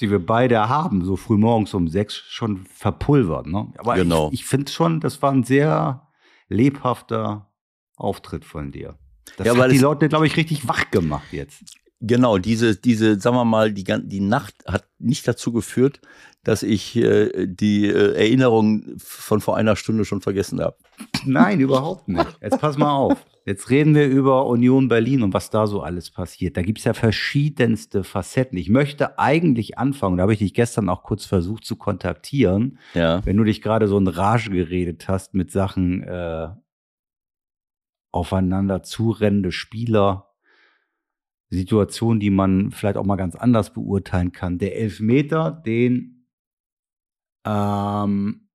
die wir beide haben, so früh morgens um sechs, schon verpulvert. Ne? Aber genau. ich, ich finde schon, das war ein sehr lebhafter Auftritt von dir. Das ja, hat die Leute, glaube ich, richtig wach gemacht jetzt. Genau, diese, diese, sagen wir mal, die, die Nacht hat nicht dazu geführt, dass ich äh, die äh, Erinnerung von vor einer Stunde schon vergessen habe. Nein, überhaupt nicht. Jetzt pass mal auf. Jetzt reden wir über Union Berlin und was da so alles passiert. Da gibt es ja verschiedenste Facetten. Ich möchte eigentlich anfangen, da habe ich dich gestern auch kurz versucht zu kontaktieren, ja. wenn du dich gerade so in Rage geredet hast mit Sachen äh, aufeinander zurennende Spieler, Situationen, die man vielleicht auch mal ganz anders beurteilen kann. Der Elfmeter, den ähm,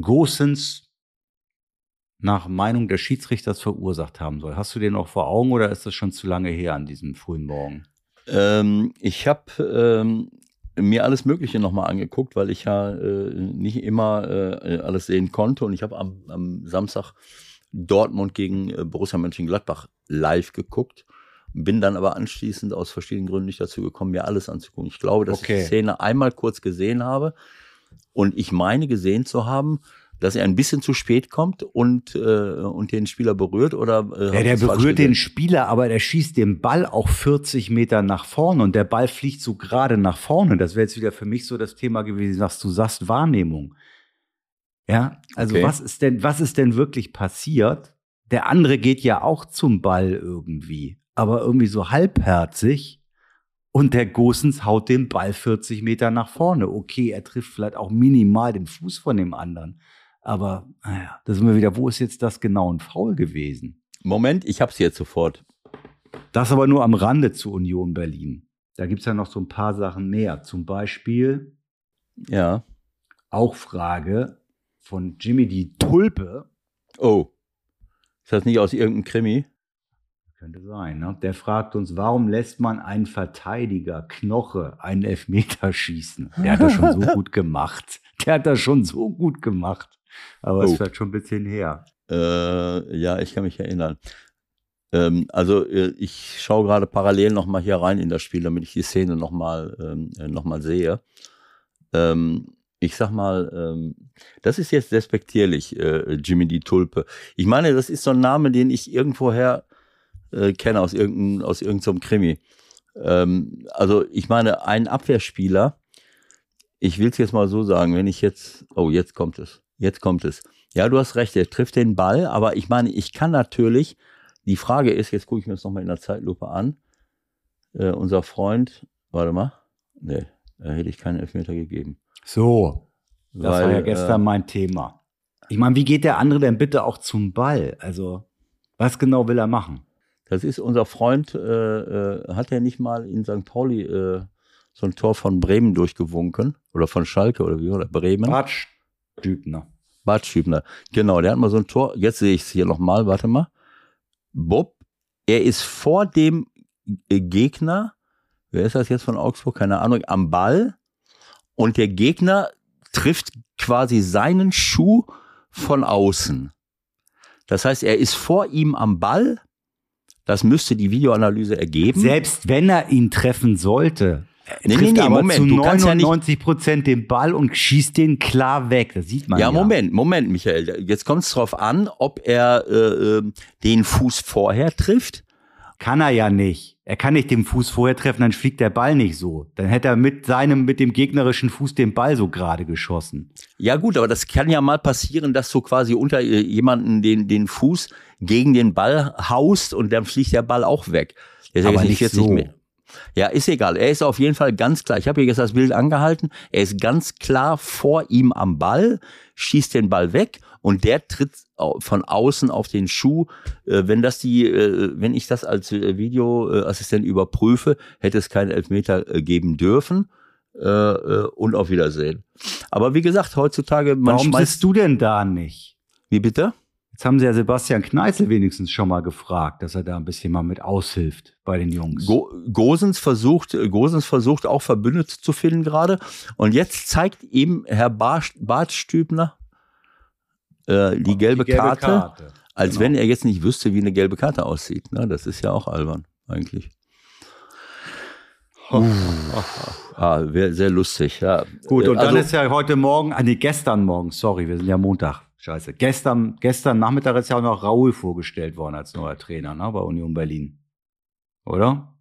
Gosens nach Meinung des Schiedsrichters verursacht haben soll. Hast du den noch vor Augen oder ist das schon zu lange her an diesem frühen Morgen? Ähm, ich habe ähm, mir alles Mögliche nochmal angeguckt, weil ich ja äh, nicht immer äh, alles sehen konnte. Und ich habe am, am, Samstag Dortmund gegen äh, Borussia Mönchengladbach live geguckt. Bin dann aber anschließend aus verschiedenen Gründen nicht dazu gekommen, mir alles anzugucken. Ich glaube, dass okay. ich die Szene einmal kurz gesehen habe und ich meine gesehen zu haben, dass er ein bisschen zu spät kommt und, äh, und den Spieler berührt? Oder, äh, ja, der berührt den Spieler, aber der schießt den Ball auch 40 Meter nach vorne und der Ball fliegt so gerade nach vorne. Das wäre jetzt wieder für mich so das Thema gewesen, was du sagst, Wahrnehmung. Ja, also okay. was ist denn, was ist denn wirklich passiert? Der andere geht ja auch zum Ball irgendwie, aber irgendwie so halbherzig. Und der Gosens haut den Ball 40 Meter nach vorne. Okay, er trifft vielleicht auch minimal den Fuß von dem anderen. Aber naja, da sind wir wieder, wo ist jetzt das genau ein Foul gewesen? Moment, ich hab's jetzt sofort. Das aber nur am Rande zu Union Berlin. Da gibt's ja noch so ein paar Sachen mehr. Zum Beispiel, ja, auch Frage von Jimmy die Tulpe. Oh, ist das nicht aus irgendeinem Krimi? Könnte sein. Ne? Der fragt uns, warum lässt man einen Verteidiger Knoche einen Elfmeter schießen? Der hat das schon so gut gemacht. Der hat das schon so gut gemacht. Aber es oh. ist schon ein bisschen her. Äh, ja, ich kann mich erinnern. Ähm, also äh, ich schaue gerade parallel nochmal hier rein in das Spiel, damit ich die Szene nochmal ähm, äh, noch sehe. Ähm, ich sag mal, ähm, das ist jetzt respektierlich, äh, Jimmy die Tulpe. Ich meine, das ist so ein Name, den ich irgendwoher äh, kenne, aus irgendeinem aus irgendeinem Krimi. Ähm, also ich meine, ein Abwehrspieler, ich will es jetzt mal so sagen, wenn ich jetzt, oh, jetzt kommt es. Jetzt kommt es. Ja, du hast recht, er trifft den Ball, aber ich meine, ich kann natürlich, die Frage ist, jetzt gucke ich mir das nochmal in der Zeitlupe an, äh, unser Freund, warte mal, nee, da hätte ich keinen Elfmeter gegeben. So, das Weil, war ja gestern äh, mein Thema. Ich meine, wie geht der andere denn bitte auch zum Ball? Also, was genau will er machen? Das ist unser Freund, äh, äh, hat er nicht mal in St. Pauli äh, so ein Tor von Bremen durchgewunken? Oder von Schalke oder wie? Oder Bremen? Bart Stübner. Bart Stübner. Genau, der hat mal so ein Tor. Jetzt sehe ich es hier nochmal, warte mal. Bob, er ist vor dem Gegner, wer ist das jetzt von Augsburg? Keine Ahnung, am Ball. Und der Gegner trifft quasi seinen Schuh von außen. Das heißt, er ist vor ihm am Ball. Das müsste die Videoanalyse ergeben. Selbst wenn er ihn treffen sollte, Nee, trifft nee, nee, aber Moment, zu du kannst ja nicht- 99 Prozent den Ball und schießt den klar weg. Das sieht man ja. Ja, Moment, Moment, Michael. Jetzt kommt es drauf an, ob er äh, äh, den Fuß vorher trifft. Kann er ja nicht. Er kann nicht den Fuß vorher treffen, dann fliegt der Ball nicht so. Dann hätte er mit seinem, mit dem gegnerischen Fuß den Ball so gerade geschossen. Ja gut, aber das kann ja mal passieren, dass du quasi unter äh, jemanden den, den Fuß gegen den Ball haust und dann fliegt der Ball auch weg. Der Aber jetzt nicht 40 so. Meter. Ja, ist egal. Er ist auf jeden Fall ganz klar. Ich habe hier jetzt das Bild angehalten. Er ist ganz klar vor ihm am Ball, schießt den Ball weg und der tritt von außen auf den Schuh. Äh, Wenn das die, äh, wenn ich das als äh, Videoassistent überprüfe, hätte es keinen Elfmeter geben dürfen. Und auf Wiedersehen. Aber wie gesagt, heutzutage man Warum sitzt du denn da nicht? Wie bitte? Jetzt haben sie ja Sebastian Kneißl wenigstens schon mal gefragt, dass er da ein bisschen mal mit aushilft bei den Jungs. Go Gosens versucht, Gosens versucht auch Verbündete zu finden gerade. Und jetzt zeigt ihm Herr Bar Bartstübner äh, die, gelbe, Karte, als genau. wenn er jetzt nicht wüsste, wie eine gelbe Karte aussieht. Ne? Das ist ja auch albern, eigentlich. Ah, wär sehr lustig, ja. Gut, und Äh, dann also- ist ja heute Morgen, ah nee, gestern Morgen, sorry, wir sind ja Montag. Scheiße. Gestern, gestern Nachmittag ist ja auch noch Raoul vorgestellt worden als neuer Trainer, ne, bei Union Berlin. Oder?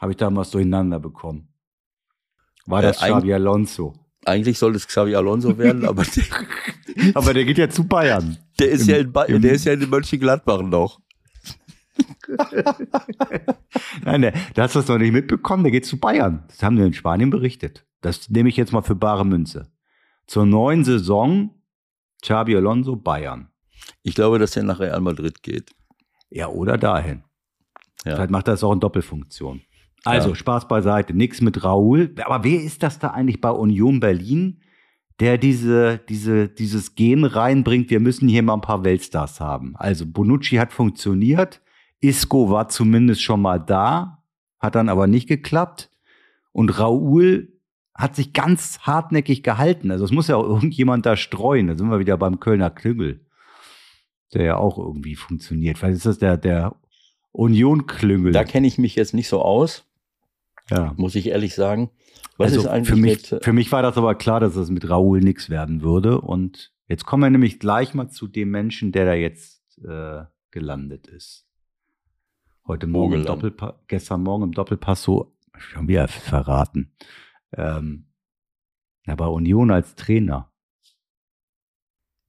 Habe ich da was durcheinander bekommen? War Äh, das eig- Xabi Alonso? Eigentlich sollte es Xavi Alonso werden, aber der, Aber der geht ja zu Bayern. der ist Im- ja in, Ba- der ist ja in Mönchengladbach noch. Nein, der, da hast du das noch nicht mitbekommen, der geht zu Bayern. Das haben wir in Spanien berichtet. Das nehme ich jetzt mal für bare Münze. Zur neuen Saison Xabi Alonso Bayern. Ich glaube, dass er nach Real Madrid geht. Ja, oder dahin. Ja. Vielleicht macht er das auch in Doppelfunktion. Also, Ja. Spaß beiseite, nichts mit Raoul. Aber wer ist das da eigentlich bei Union Berlin, der diese, diese, dieses Gen reinbringt, wir müssen hier mal ein paar Weltstars haben? Also, Bonucci hat funktioniert, Isco war zumindest schon mal da, hat dann aber nicht geklappt. Und Raoul hat sich ganz hartnäckig gehalten. Also, es muss ja auch irgendjemand da streuen. Da sind wir wieder beim Kölner Klüngel, der ja auch irgendwie funktioniert. Vielleicht ist das der, der Union-Klüngel. Da kenne ich mich jetzt nicht so aus, Ja. muss ich ehrlich sagen. Was also ist eigentlich für mich, mit, äh, für mich war das aber klar, dass das mit Raoul nichts werden würde. Und jetzt kommen wir nämlich gleich mal zu dem Menschen, der da jetzt äh, gelandet ist. Heute Morgen im gelandet? Doppelpass, gestern Morgen im Doppelpass so, schon wieder verraten. Ähm, na, bei Union als Trainer.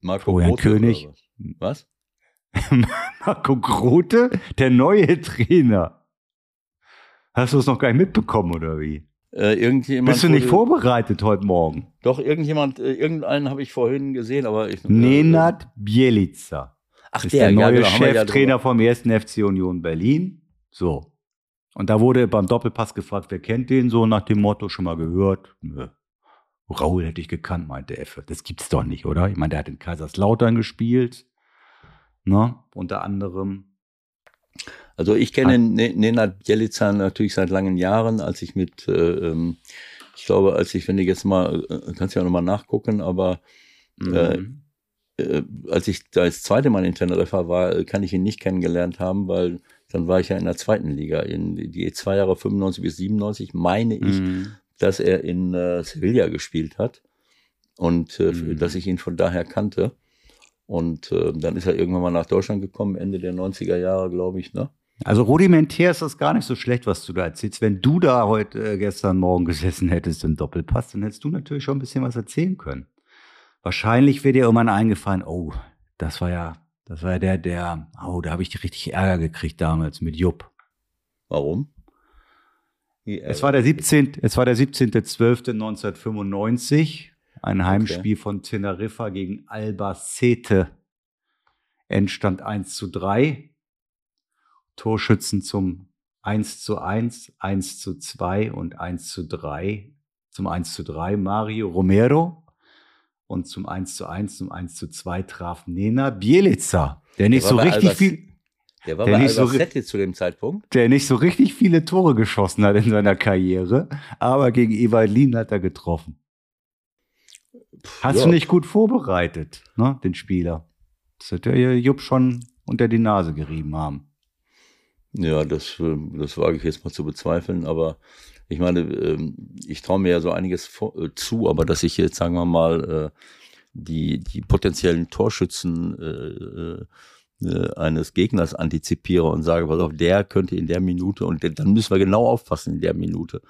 Marco Florian Grote König. Was? Marco Grote, der neue Trainer. Hast du es noch gar nicht mitbekommen, oder wie? Äh, irgendjemand Bist du nicht wurde- vorbereitet heute Morgen? Doch, irgendjemand, äh, irgendeinen habe ich vorhin gesehen, aber ich. Nenad Bielica. Ach, ist der, der, neue ja, genau, ja Cheftrainer drüber. vom 1. FC Union Berlin. So. Und da wurde beim Doppelpass gefragt, wer kennt den so nach dem Motto, schon mal gehört? Nö. Raul hätte ich gekannt, meinte Effe. Das gibt's doch nicht, oder? Ich meine, der hat in Kaiserslautern gespielt. Ne? Unter anderem. Also ich kenne Ne- Nenad Bjelica natürlich seit langen Jahren, als ich mit, äh, ähm, ich glaube, als ich, wenn du jetzt mal, äh, kannst du ja nochmal nachgucken, aber Äh, Mhm. äh, als ich da das zweite Mal in Teneriffa war, äh, kann ich ihn nicht kennengelernt haben, weil dann war ich ja in der zweiten Liga. In die zwei Jahre 95 bis 97 meine ich, Mhm. dass er in äh, Sevilla gespielt hat und äh, Mhm. dass ich ihn von daher kannte. Und äh, dann ist er irgendwann mal nach Deutschland gekommen, Ende der 90er Jahre, glaube ich, ne? Also rudimentär ist das gar nicht so schlecht, was du da erzählst. Wenn du da heute äh, gestern Morgen gesessen hättest im Doppelpass, dann hättest du natürlich schon ein bisschen was erzählen können. Wahrscheinlich wäre dir irgendwann eingefallen, oh, das war ja, das war ja der, der, oh, da habe ich richtig Ärger gekriegt damals mit Jupp. Warum? Es war der 17. Es war der 17.12.1995. Ein Heimspiel okay. von Teneriffa gegen Albacete. Endstand 1 zu 3. Torschützen zum 1 zu 1, 1 zu 2 und 1 zu 3. Zum 1 zu 3 Mario Romero und zum 1 zu 1, zum 1 zu 2 traf Nena Bielica, der nicht der so richtig Albers, viel. Der war der bei nicht so, zu dem Zeitpunkt. Der nicht so richtig viele Tore geschossen hat in seiner Karriere, aber gegen Evalin hat er getroffen. Hast ja. du nicht gut vorbereitet, ne, den Spieler? Das hätte der Jupp schon unter die Nase gerieben haben. Ja, das, äh, das wage ich jetzt mal zu bezweifeln, aber ich meine, ähm, ich traue mir ja so einiges äh, zu, aber dass ich jetzt, sagen wir mal, äh, die, die potenziellen Torschützen eines Gegners antizipiere und sage, pass auf, der könnte in der Minute und dann müssen wir genau aufpassen in der Minute.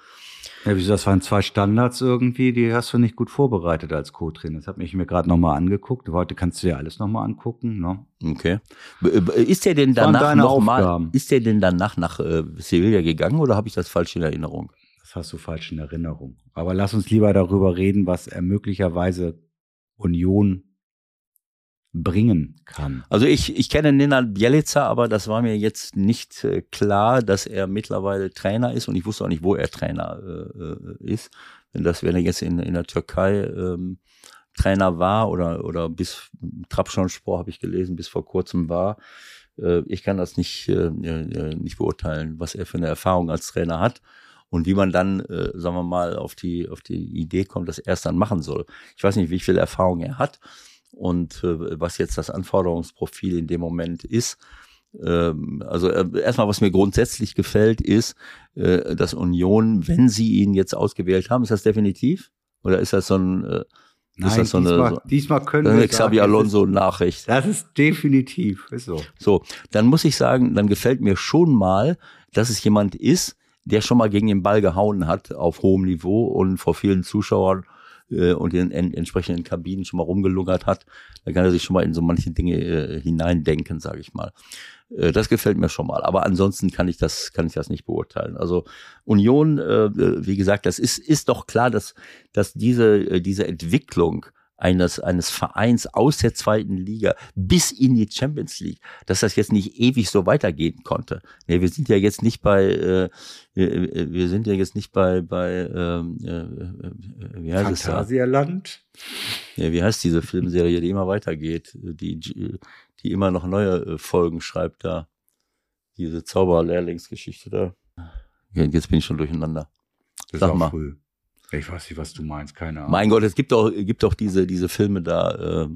Ja, wieso, das waren zwei Standards irgendwie, die hast du nicht gut vorbereitet als Co-Trainer. Das habe ich mir gerade nochmal angeguckt. Heute kannst du dir alles nochmal angucken. Ne? Okay. Ist der denn danach noch mal, ist der denn danach nach äh, Sevilla gegangen oder habe ich das falsch in Erinnerung? Das hast du falsch in Erinnerung. Aber lass uns lieber darüber reden, was er möglicherweise Union bringen kann. Also ich, ich kenne Nenad Bjelica, aber das war mir jetzt nicht äh, klar, dass er mittlerweile Trainer ist und ich wusste auch nicht, wo er Trainer äh, äh ist. Wenn das, wenn er jetzt in, in der Türkei ähm, Trainer war oder, oder bis Trabzonspor habe ich gelesen, bis vor kurzem war. Äh, ich kann das nicht, äh, nicht beurteilen, was er für eine Erfahrung als Trainer hat und wie man dann, äh, sagen wir mal, auf die, auf die Idee kommt, dass er es dann machen soll. Ich weiß nicht, wie viel Erfahrung er hat und äh, was jetzt das Anforderungsprofil in dem Moment ist. Ähm, also äh, erstmal, was mir grundsätzlich gefällt, ist, äh, dass Union, wenn sie ihn jetzt ausgewählt haben, ist das definitiv? Oder ist das so ein äh, Nein, ist das so diesmal, eine, diesmal können wir Xavi Alonso Nachricht. Das ist definitiv, ist so. So, dann muss ich sagen, dann gefällt mir schon mal, dass es jemand ist, der schon mal gegen den Ball gehauen hat auf hohem Niveau und vor vielen Zuschauern äh, und in, in entsprechenden Kabinen schon mal rumgelungert hat, da kann er sich schon mal in so manche Dinge äh, hineindenken, sage ich mal. Äh, das gefällt mir schon mal. Aber ansonsten kann ich das, kann ich das nicht beurteilen. Also Union, äh, wie gesagt, das ist, ist doch klar, dass, dass diese, äh, diese Entwicklung eines, eines Vereins aus der zweiten Liga bis in die Champions League, dass das jetzt nicht ewig so weitergehen konnte. Nee, wir sind ja jetzt nicht bei, äh, wir, wir sind ja jetzt nicht bei, bei ähm, äh, äh wie heißt Phantasialand. es Ja, wie heißt diese Filmserie, die immer weitergeht, die, die immer noch neue äh, Folgen schreibt da. Diese Zauberlehrlingsgeschichte da. Jetzt bin ich schon durcheinander. Das Sag mal. Früh. Ich weiß nicht, was du meinst, keine Ahnung. Mein Gott, es gibt doch, gibt doch diese, diese Filme da, äh,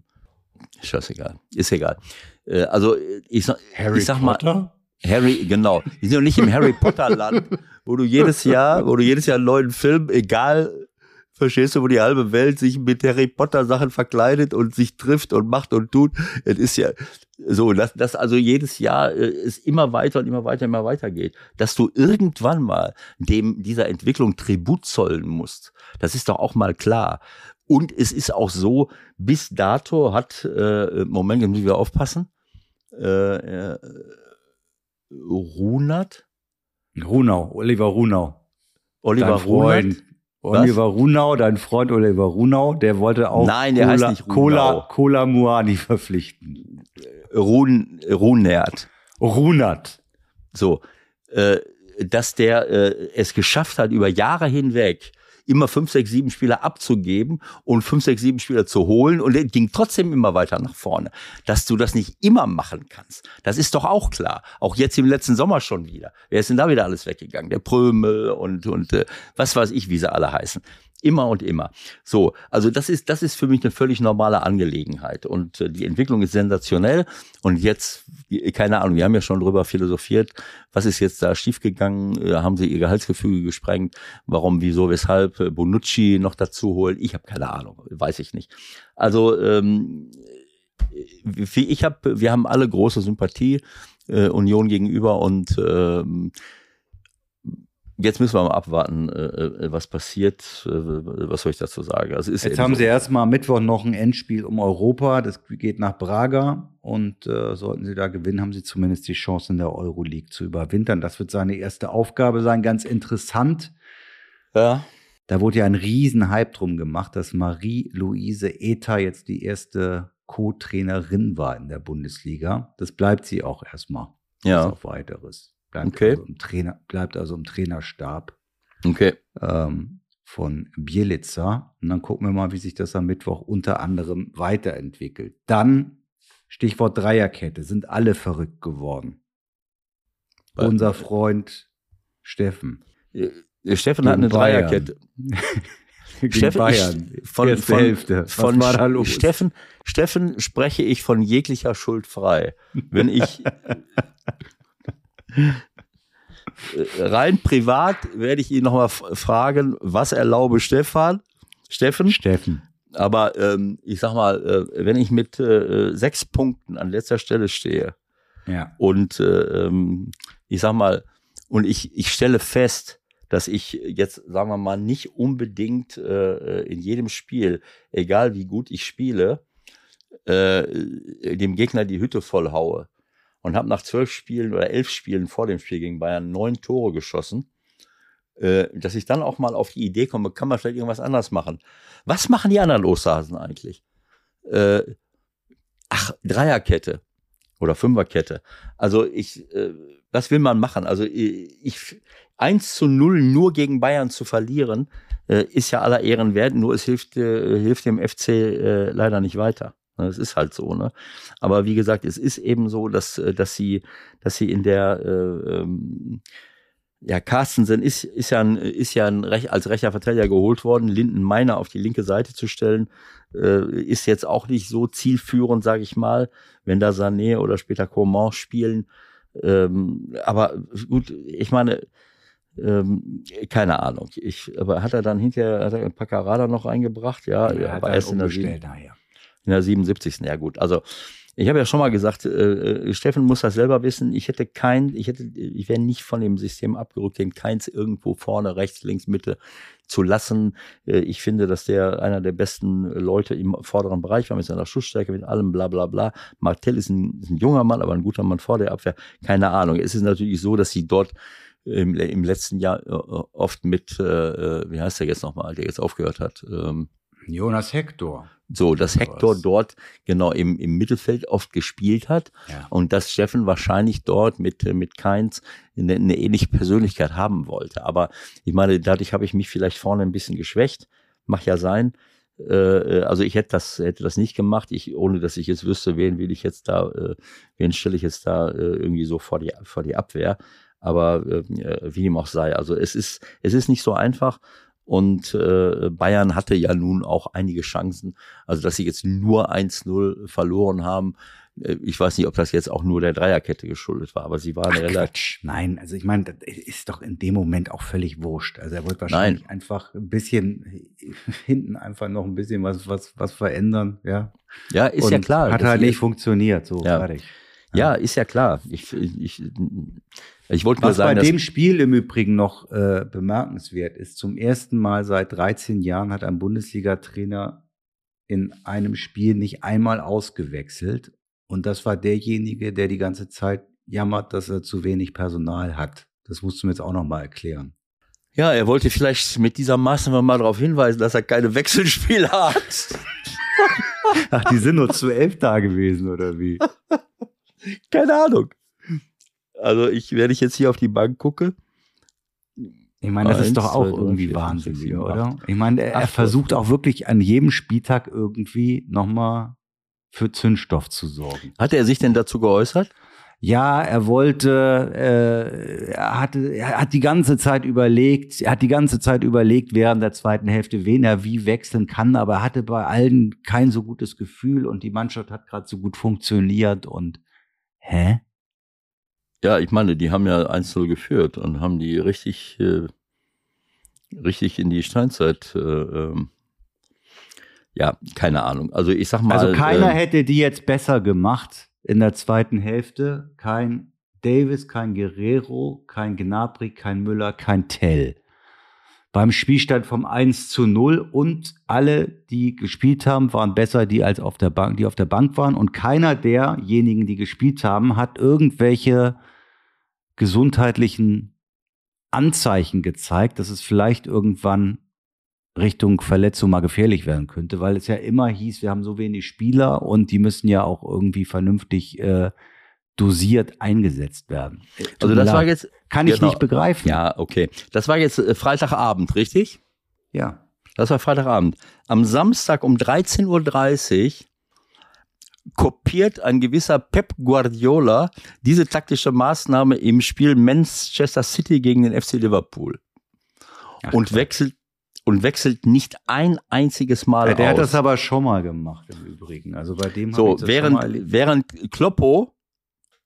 scheißegal, ist egal. Äh, also ich, Harry ich sag Potter? mal, Harry, genau. Wir sind doch nicht im Harry Potter Land, wo du jedes Jahr, wo du jedes Jahr einen neuen Film, egal, verstehst du, wo die halbe Welt sich mit Harry Potter Sachen verkleidet und sich trifft und macht und tut. Es ist ja so, dass das also jedes Jahr äh, es immer weiter und immer weiter, immer weiter geht. Dass du irgendwann mal dem dieser Entwicklung Tribut zollen musst, das ist doch auch mal klar. Und es ist auch so, bis dato hat, äh, Moment, jetzt müssen wir aufpassen, äh, äh, Runert? Runau, Oliver Runau. Oliver Runert. Oliver Runau, dein Freund Oliver Runau, der wollte auch Nein, der Cola, heißt nicht Runau. Cola, Cola Muani verpflichten. Run, Runert. Runert. So, äh, dass der äh, es geschafft hat, über Jahre hinweg immer fünf, sechs, sieben Spieler abzugeben und fünf, sechs, sieben Spieler zu holen und er ging trotzdem immer weiter nach vorne. Dass du das nicht immer machen kannst, das ist doch auch klar. Auch jetzt im letzten Sommer schon wieder. Wer ist denn da wieder alles weggegangen? Der Prömel und, und äh, was weiß ich, wie sie alle heißen. Immer und immer. So, also das ist, das ist für mich eine völlig normale Angelegenheit. Und äh, die Entwicklung ist sensationell. Und jetzt, keine Ahnung, wir haben ja schon drüber philosophiert, was ist jetzt da schiefgegangen? Äh, haben sie ihr Gehaltsgefüge gesprengt? Warum, wieso, weshalb? Äh, Bonucci noch dazu holen? Ich habe keine Ahnung, weiß ich nicht. Also ähm, ich habe, wir haben alle große Sympathie äh, Union gegenüber und ähm, Jetzt müssen wir mal abwarten, äh, äh, was passiert. Äh, was soll ich dazu sagen? Also ist Jetzt haben so. sie erstmal am Mittwoch noch ein Endspiel um Europa. Das geht nach Braga. Und äh, sollten sie da gewinnen, haben sie zumindest die Chance, in der Euroleague zu überwintern. Das wird seine erste Aufgabe sein. Ganz interessant. Ja. Da wurde ja ein Riesenhype drum gemacht, dass Marie-Louise Eta jetzt die erste Co-Trainerin war in der Bundesliga. Das bleibt sie auch erstmal. Ja. Auf weiteres. Bleibt, Okay. also im Trainer, bleibt also im Trainerstab Okay. ähm, von Bielica. Und dann gucken wir mal, wie sich das am Mittwoch unter anderem weiterentwickelt. Dann, Stichwort Dreierkette, sind alle verrückt geworden. Bei- Unser Freund Steffen. Äh, Steffen hat eine Bayern. Dreierkette. Steffen, Bayern. von, Erste von, Hälfte. Von war da los? Steffen, Steffen spreche ich von jeglicher Schuld frei. Wenn ich äh, rein privat werde ich ihn nochmal fragen, was erlaube Stefan, Steffen, Steffen. aber ähm, ich sag mal, äh, wenn ich mit äh, sechs Punkten an letzter Stelle stehe Ja. und äh, ähm, ich sag mal, und ich, ich stelle fest, dass ich jetzt, sagen wir mal, nicht unbedingt äh, in jedem Spiel, egal wie gut ich spiele, äh, dem Gegner die Hütte voll haue. Und habe nach zwölf Spielen oder elf Spielen vor dem Spiel gegen Bayern neun Tore geschossen, äh, dass ich dann auch mal auf die Idee komme, kann man vielleicht irgendwas anders machen. Was machen die anderen Osterhasen eigentlich? Äh, ach, Dreierkette oder Fünferkette. Also ich, äh, was will man machen? Also ich, ich 1 zu 0 nur gegen Bayern zu verlieren, äh, ist ja aller Ehren wert, nur es hilft, äh, hilft dem FC äh, leider nicht weiter. Das ist halt so, ne? Aber wie gesagt, es ist eben so, dass, äh, dass sie, dass sie in der äh, ähm, ja, Carstensen ist, ist ja, ein, ist ja ein als rechter Verteidiger geholt worden. Linden Meiner auf die linke Seite zu stellen, äh, ist jetzt auch nicht so zielführend, sage ich mal, wenn da Sané oder später Coman spielen. Ähm, aber gut, ich meine, ähm, keine Ahnung. Ich, aber hat er dann hinterher hat er Paccarada noch eingebracht? Ja, Er hat aber dann erst in der, nachher. In der 77. Ja gut, also ich habe ja schon mal gesagt, äh, äh, Steffen muss das selber wissen. Ich hätte kein, ich hätte, ich wäre nicht von dem System abgerückt, den keins irgendwo vorne, rechts, links, Mitte zu lassen. Äh, ich finde, dass der einer der besten Leute im vorderen Bereich war mit seiner Schussstärke, mit allem, bla bla bla. Martell ist ein, ist ein junger Mann, aber ein guter Mann vor der Abwehr. Keine Ahnung. Es ist natürlich so, dass sie dort im, im letzten Jahr äh, oft mit, äh, äh, wie heißt der jetzt nochmal, der jetzt aufgehört hat? Ähm, Jonas Hector. so, dass Hector dort genau im, im Mittelfeld oft gespielt hat Ja. und dass Steffen wahrscheinlich dort mit, äh, mit Keins eine, eine ähnliche Persönlichkeit haben wollte. Aber ich meine, dadurch habe ich mich vielleicht vorne ein bisschen geschwächt. Mag ja sein. Äh, also ich hätte das, hätte das nicht gemacht, ich, ohne dass ich jetzt wüsste, wen will ich jetzt da, äh, wen stelle ich jetzt da äh, irgendwie so vor die, vor die Abwehr. Aber äh, wie dem auch sei. Also es ist, es ist nicht so einfach. Und äh, Bayern hatte ja nun auch einige Chancen. Also, dass sie jetzt nur 1-0 verloren haben, äh, ich weiß nicht, ob das jetzt auch nur der Dreierkette geschuldet war, aber sie waren Ach, relativ. Quatsch. Nein, also ich meine, das ist doch in dem Moment auch völlig wurscht. Also er wollte wahrscheinlich einfach ein bisschen hinten einfach noch ein bisschen was, was, was verändern, ja. Ja, ist ja Und klar. Hat halt nicht funktioniert, so Ja. fertig. Ja, ist ja klar. Ich, ich, ich wollte nur Was bei sagen, dass, dem Spiel im Übrigen noch äh, bemerkenswert ist, zum ersten Mal seit 13 Jahren hat ein Bundesliga-Trainer in einem Spiel nicht einmal ausgewechselt. Und das war derjenige, der die ganze Zeit jammert, dass er zu wenig Personal hat. Das musst du mir jetzt auch noch mal erklären. ja, er wollte vielleicht mit dieser Maßnahme mal darauf hinweisen, dass er keine Wechselspiele hat. Ach, die sind nur zu elf da gewesen, oder wie? Keine Ahnung. Also ich, wenn ich jetzt hier auf die Bank gucke, Ich meine, das Eins, ist doch zwei, auch drei, irgendwie vier, fünf, Wahnsinn, sechs, sieben, oder? Ich meine, er, er versucht auch wirklich an jedem Spieltag irgendwie nochmal für Zündstoff zu sorgen. hat er sich denn dazu geäußert? Ja, er wollte, äh, er hatte, er hat die ganze Zeit überlegt, er hat die ganze Zeit überlegt während der zweiten Hälfte, wen er wie wechseln kann, aber er hatte bei allen kein so gutes Gefühl und die Mannschaft hat gerade so gut funktioniert und hä? Ja, ich meine, die haben ja 1-0 geführt und haben die richtig, äh, richtig in die Steinzeit, äh, ähm, ja, keine Ahnung. Also ich sag mal. Also keiner ähm, hätte die jetzt besser gemacht in der zweiten Hälfte. Kein Davis, kein Guerrero, kein Gnabry, kein Müller, kein Tell. Beim Spielstand vom 1 zu 0 und alle, die gespielt haben, waren besser, die als auf der Bank, die auf der Bank waren. Und keiner derjenigen, die gespielt haben, hat irgendwelche gesundheitlichen Anzeichen gezeigt, dass es vielleicht irgendwann Richtung Verletzung mal gefährlich werden könnte, weil es ja immer hieß, wir haben so wenig Spieler und die müssen ja auch irgendwie vernünftig äh, dosiert eingesetzt werden. Also das war jetzt kann ich genau. nicht begreifen. Ja, okay. Das war jetzt äh, Freitagabend, richtig? Ja. Das war Freitagabend. Am Samstag um 13.30 Uhr kopiert ein gewisser Pep Guardiola diese taktische Maßnahme im Spiel Manchester City gegen den FC Liverpool. Ach, und wechselt und wechselt nicht ein einziges Mal ja, der aus. hat das aber schon mal gemacht im Übrigen. Also bei dem so während während Kloppo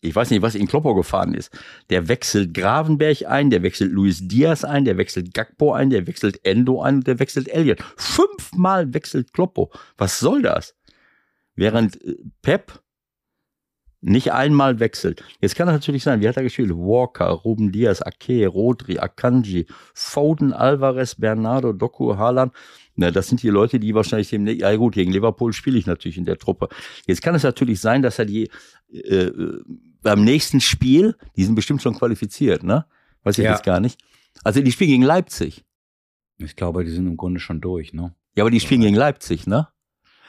ich weiß nicht, was in Kloppo gefahren ist. Der wechselt Gravenberg ein, der wechselt Luis Diaz ein, der wechselt Gagpo ein, der wechselt Endo ein und der wechselt Elliott. Fünfmal wechselt Kloppo. Was soll das? Während äh, Pep nicht einmal wechselt. Jetzt kann das natürlich sein, wie hat er gespielt? Walker, Ruben Diaz, Ake, Rodri, Akanji, Foden, Alvarez, Bernardo, Doku, Haaland. Na, das sind die Leute, die wahrscheinlich dem, ja gut, gegen Liverpool spiele ich natürlich in der Truppe. Jetzt kann es natürlich sein, dass er die äh, beim nächsten Spiel, die sind bestimmt schon qualifiziert, ne? Weiß ich ja. jetzt gar nicht. Also die spielen gegen Leipzig. Ich glaube, die sind im Grunde schon durch, ne? Ja, aber die spielen gegen Leipzig, ne?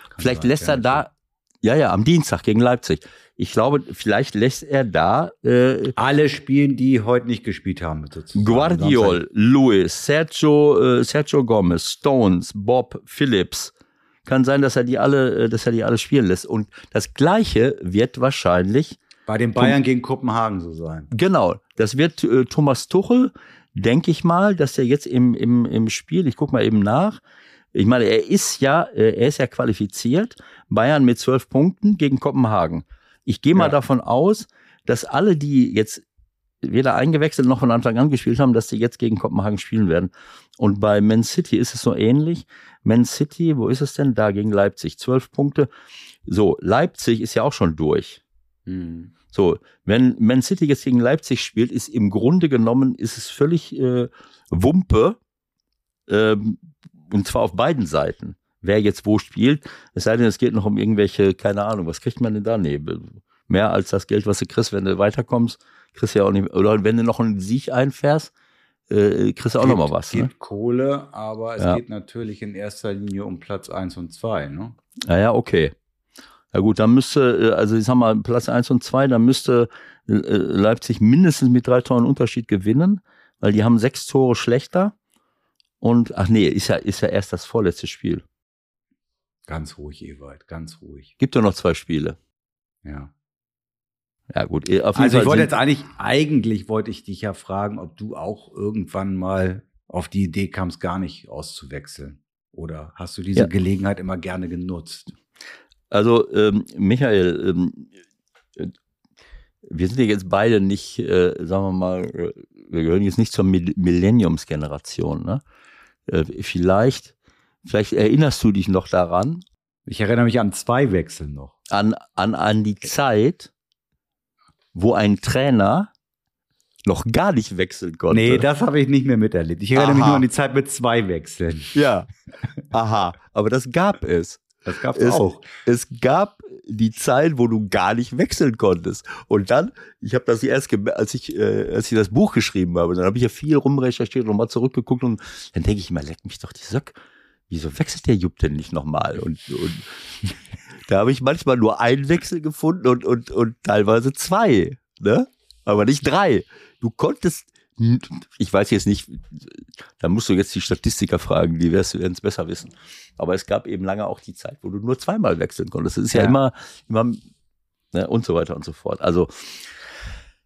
Kann Vielleicht lässt er da, ja, ja, am Dienstag gegen Leipzig. Ich glaube, vielleicht lässt er da äh, alle spielen, die heute nicht gespielt haben. Sozusagen. Guardiol, Lewis, Sergio, äh, Sergio Gomez, Stones, Bob, Phillips. Kann sein, dass er die alle, äh, dass er die alle spielen lässt. Und das Gleiche wird wahrscheinlich bei den Bayern Tom gegen Kopenhagen so sein. Genau, das wird äh, Thomas Tuchel, denke ich mal, dass er jetzt im, im, im Spiel, ich gucke mal eben nach, ich meine, er ist ja, äh, er ist ja qualifiziert. Bayern mit zwölf Punkten gegen Kopenhagen. Ich gehe mal ja. davon aus, dass alle, die jetzt weder eingewechselt noch von Anfang an gespielt haben, dass sie jetzt gegen Kopenhagen spielen werden. Und bei Man City ist es so ähnlich. Man City, wo ist es denn? Da gegen Leipzig. Zwölf Punkte. So, Leipzig ist ja auch schon durch. Hm. So, wenn Man City jetzt gegen Leipzig spielt, ist im Grunde genommen, ist es völlig äh, Wumpe. Ähm, und zwar auf beiden Seiten. Wer jetzt wo spielt, es sei denn, es geht noch um irgendwelche, keine Ahnung, was kriegt man denn da? Nee, mehr als das Geld, was du kriegst, wenn du weiterkommst, kriegst du ja auch nicht, oder wenn du noch einen Sieg einfährst, äh, kriegst du auch geht, noch mal was. Es ne? Kohle, aber es ja. geht natürlich in erster Linie um Platz 1 und 2, ne? Naja, okay. Ja gut, dann müsste, äh, also ich sag mal, Platz 1 und 2, dann müsste äh, Leipzig mindestens mit drei Toren Unterschied gewinnen, weil die haben sechs Tore schlechter. Und, ach nee, ist ja, ist ja erst das vorletzte Spiel. Ganz ruhig, Ewald, ganz ruhig. Gibt doch noch zwei Spiele. Ja. Ja, gut. also Fall ich wollte jetzt eigentlich, eigentlich wollte ich dich ja fragen, ob du auch irgendwann mal auf die Idee kamst, gar nicht auszuwechseln. Oder hast du diese ja. Gelegenheit immer gerne genutzt? Also, ähm, Michael, ähm, wir sind ja jetzt beide nicht, äh, sagen wir mal, äh, wir gehören jetzt nicht zur Millenniumsgeneration. Ne? Äh, vielleicht, vielleicht erinnerst du dich noch daran. Ich erinnere mich an zwei Wechsel noch. An, an, an die Zeit, wo ein Trainer noch gar nicht wechseln konnte. Nee, das habe ich nicht mehr miterlebt. Ich erinnere Aha. mich nur an die Zeit mit zwei Wechseln. Ja. Aha. Aber das gab es. Das gab es auch. Es gab die Zeit, wo du gar nicht wechseln konntest. Und dann, ich habe das erst, als ich, äh, als ich das Buch geschrieben habe, dann habe ich ja viel rumrecherchiert und mal zurückgeguckt und dann denke ich immer, leck mich doch die Söck. Wieso wechselt der Jupp denn nicht nochmal? Und, und da habe ich manchmal nur einen Wechsel gefunden und, und, und teilweise zwei, ne? Aber nicht drei. Du konntest ich weiß jetzt nicht, da musst du jetzt die Statistiker fragen, die werden es besser wissen. Aber es gab eben lange auch die Zeit, wo du nur zweimal wechseln konntest. Das ist ja, ja immer, immer ne, und so weiter und so fort. Also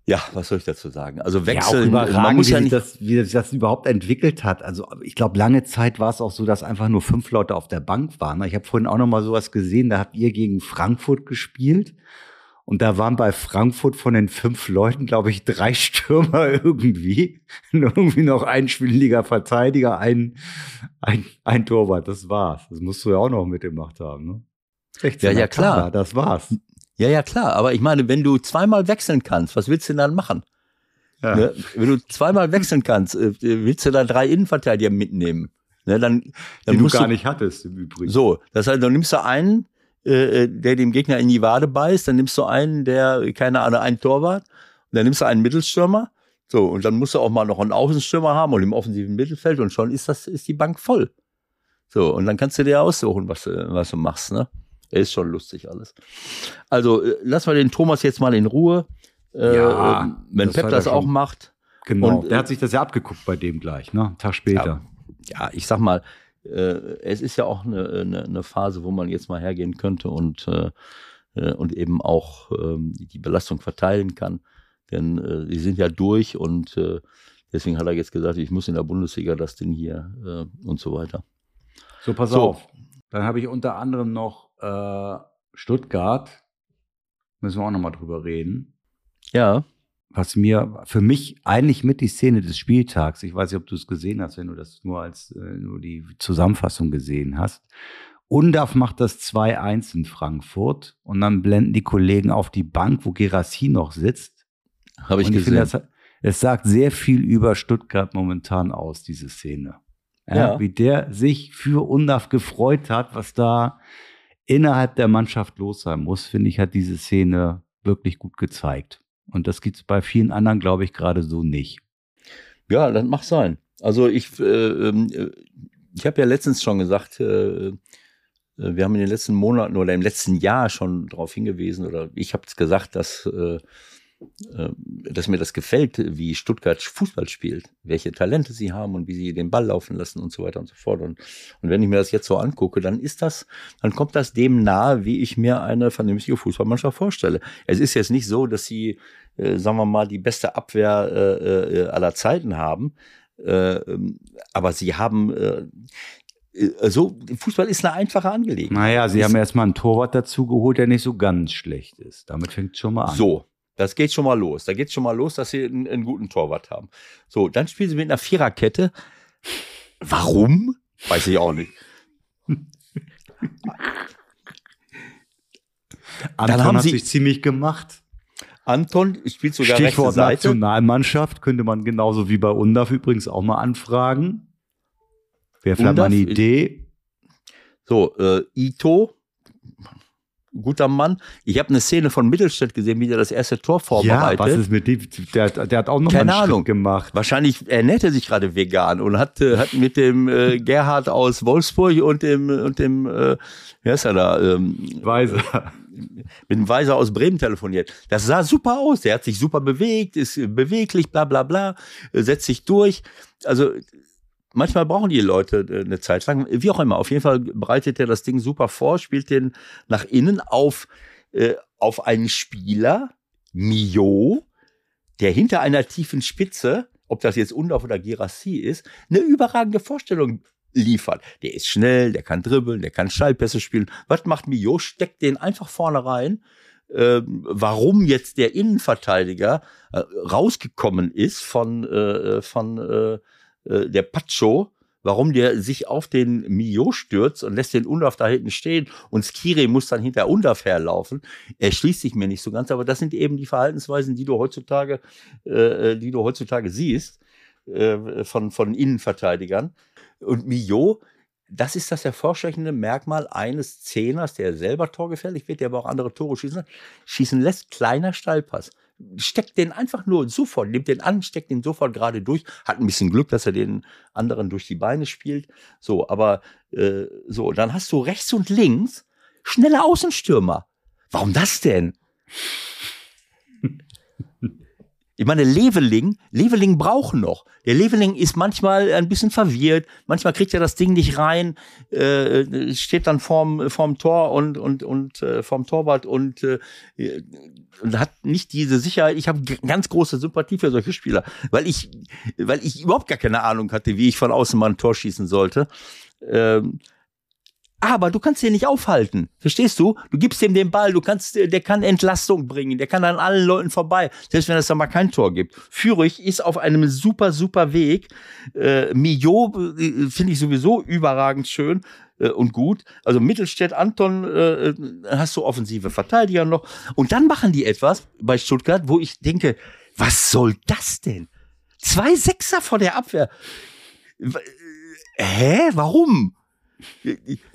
ja, was soll ich dazu sagen? Also wechseln, ja, man muss wie ja nicht, das, wie sich das überhaupt entwickelt hat. Also ich glaube, lange Zeit war es auch so, dass einfach nur fünf Leute auf der Bank waren. Ich habe vorhin auch noch mal sowas gesehen. Da habt ihr gegen Frankfurt gespielt und da waren bei Frankfurt von den fünf Leuten, glaube ich, drei Stürmer irgendwie. Und irgendwie noch ein schwindeliger Verteidiger, ein, ein, ein Torwart. Das war's. Das musst du ja auch noch mitgemacht haben, ne? 16 ja, ja, klar. Kader, das war's. Ja, ja, klar. Aber ich meine, wenn du zweimal wechseln kannst, was willst du denn dann machen? Ja. Ne? Wenn du zweimal wechseln kannst, äh, willst du da drei Innenverteidiger mitnehmen? Ne, dann, dann Die du gar du, nicht hattest im Übrigen. So, das heißt, dann nimmst du einen, äh, äh, der dem Gegner in die Wade beißt, dann nimmst du einen, der, keine Ahnung, einen Torwart, und dann nimmst du einen Mittelstürmer, so, und dann musst du auch mal noch einen Außenstürmer haben und im offensiven Mittelfeld und schon ist das, ist die Bank voll. So, und dann kannst du dir aussuchen, was, was du machst, ne? Ist schon lustig alles. Also, äh, lass mal den Thomas jetzt mal in Ruhe. Äh, ja, wenn Pep das auch macht. Genau, und, der hat sich das ja abgeguckt bei dem gleich, ne? Einen Tag später. Ja, ja ich sag mal, äh, es ist ja auch eine, eine, eine, Phase, wo man jetzt mal hergehen könnte und, äh, äh und eben auch ähm, die Belastung verteilen kann. Denn äh, die sind ja durch und äh, deswegen hat er jetzt gesagt, ich muss in der Bundesliga das Ding hier äh, und so weiter. So, pass so. auf. Dann habe ich unter anderem noch äh, Stuttgart. Müssen wir auch nochmal drüber reden. Ja. Was mir für mich eigentlich mit die Szene des Spieltags, ich weiß nicht, ob du es gesehen hast, wenn du das nur als äh, nur die Zusammenfassung gesehen hast. Undaf macht das 2-1 in Frankfurt und dann blenden die Kollegen auf die Bank, wo Gerassi noch sitzt. Habe ich und gesehen. Ich finde, es sagt sehr viel über Stuttgart momentan aus, diese Szene. Ja, ja. Wie der sich für Undaf gefreut hat, was da innerhalb der Mannschaft los sein muss, finde ich, hat diese Szene wirklich gut gezeigt. Und das gibt es bei vielen anderen, glaube ich, gerade so nicht. Ja, das mag sein. Also ich, äh, ähm, äh, ich habe ja letztens schon gesagt, äh, äh, wir haben in den letzten Monaten oder im letzten Jahr schon darauf hingewiesen, oder ich habe es gesagt, dass äh, dass mir das gefällt, wie Stuttgart Fußball spielt, welche Talente sie haben und wie sie den Ball laufen lassen und so weiter und so fort. Und, und wenn ich mir das jetzt so angucke, dann ist das, dann kommt das dem nahe, wie ich mir eine vernünftige Fußballmannschaft vorstelle. Es ist jetzt nicht so, dass sie, äh, sagen wir mal, die beste Abwehr äh, äh, aller Zeiten haben, äh, aber sie haben äh, so, Fußball ist eine einfache Angelegenheit. Naja, sie haben erstmal einen Torwart dazu geholt, der nicht so ganz schlecht ist. Damit fängt es schon mal an. So, das geht schon mal los. Da geht schon mal los, dass sie einen, einen guten Torwart haben. So, dann spielen sie mit einer Viererkette. Warum? Weiß ich auch nicht. Anton dann haben hat sie sich ziemlich gemacht. Anton spielt sogar Stichwort rechte Seite. Nationalmannschaft könnte man genauso wie bei UNDAF übrigens auch mal anfragen. Wäre vielleicht mal eine Idee. So, äh, Ito guter Mann. Ich habe eine Szene von Mittelstädt gesehen, wie der das erste Tor vorbereitet. Ja, was ist mit dem? Der, der hat auch noch Keine einen Ahnung. gemacht. Wahrscheinlich ernährt er sich gerade vegan und hat, äh, hat mit dem äh, Gerhard aus Wolfsburg und dem und dem äh, wer ist er da? Ähm, Weiser. Mit dem Weiser aus Bremen telefoniert. Das sah super aus. Der hat sich super bewegt, ist beweglich, bla bla bla, setzt sich durch. Also manchmal brauchen die Leute äh, eine Zeit lang, wie auch immer. Auf jeden Fall bereitet er das Ding super vor, spielt den nach innen auf, äh, auf einen Spieler, Mio, der hinter einer tiefen Spitze, ob das jetzt Undorf oder Gerassi ist, eine überragende Vorstellung liefert. Der ist schnell, der kann dribbeln, der kann Schallpässe spielen. Was macht Mio? Steckt den einfach vorne rein. Äh, warum jetzt der Innenverteidiger äh, rausgekommen ist von, äh, von äh, der Pacho, warum der sich auf den Mio stürzt und lässt den Undorf da hinten stehen und Skiri muss dann hinter Undorf herlaufen. Er schließt sich mir nicht so ganz, aber das sind eben die Verhaltensweisen, die du heutzutage, äh, äh, die du heutzutage siehst äh, von, von Innenverteidigern. Und Mio, das ist das hervorstechende Merkmal eines Zehners, der selber torgefährlich wird, der aber auch andere Tore schießen, schießen lässt. Kleiner Steilpass steckt den einfach nur sofort, nimmt den an, steckt den sofort gerade durch, hat ein bisschen Glück, dass er den anderen durch die Beine spielt. So, aber äh, so, dann hast du rechts und links schnelle Außenstürmer. Warum das denn? Ich meine, Leveling, Leveling braucht noch. Der Leveling ist manchmal ein bisschen verwirrt, manchmal kriegt er das Ding nicht rein, äh, steht dann vorm, vorm Tor und, und, und äh, vorm Torwart und, äh, und hat nicht diese Sicherheit. Ich habe ganz große Sympathie für solche Spieler, weil ich, weil ich überhaupt gar keine Ahnung hatte, wie ich von außen mal ein Tor schießen sollte. Ähm, aber du kannst ihn nicht aufhalten. Verstehst du? Du gibst ihm den Ball, du kannst, der kann Entlastung bringen, der kann an allen Leuten vorbei, selbst wenn es da mal kein Tor gibt. Führig ist auf einem super, super Weg. Äh, Mio äh, finde ich sowieso überragend schön äh, und gut. Also Mittelstädt, Anton, äh, äh, hast du offensive Verteidiger noch. Und dann machen die etwas bei Stuttgart, wo ich denke, was soll das denn? Zwei Sechser vor der Abwehr. Hä? Warum?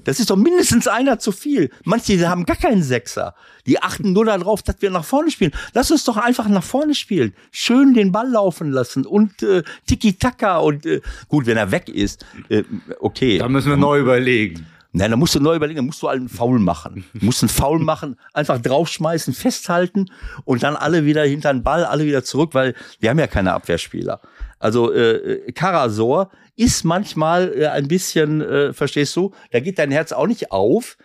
Das ist doch mindestens einer zu viel. Manche haben gar keinen Sechser. Die achten nur darauf, dass wir nach vorne spielen. Lass uns doch einfach nach vorne spielen. Schön den Ball laufen lassen und äh, Tiki-Taka und äh, gut, wenn er weg ist, äh, okay. Da müssen wir neu überlegen. Nein, da musst du neu überlegen, da musst du einen Foul machen. Du musst einen Foul machen, einfach draufschmeißen, festhalten und dann alle wieder hinter den Ball, alle wieder zurück, weil wir haben ja keine Abwehrspieler. Also äh, Karasor ist manchmal äh, ein bisschen, äh, verstehst du, da geht dein Herz auch nicht auf.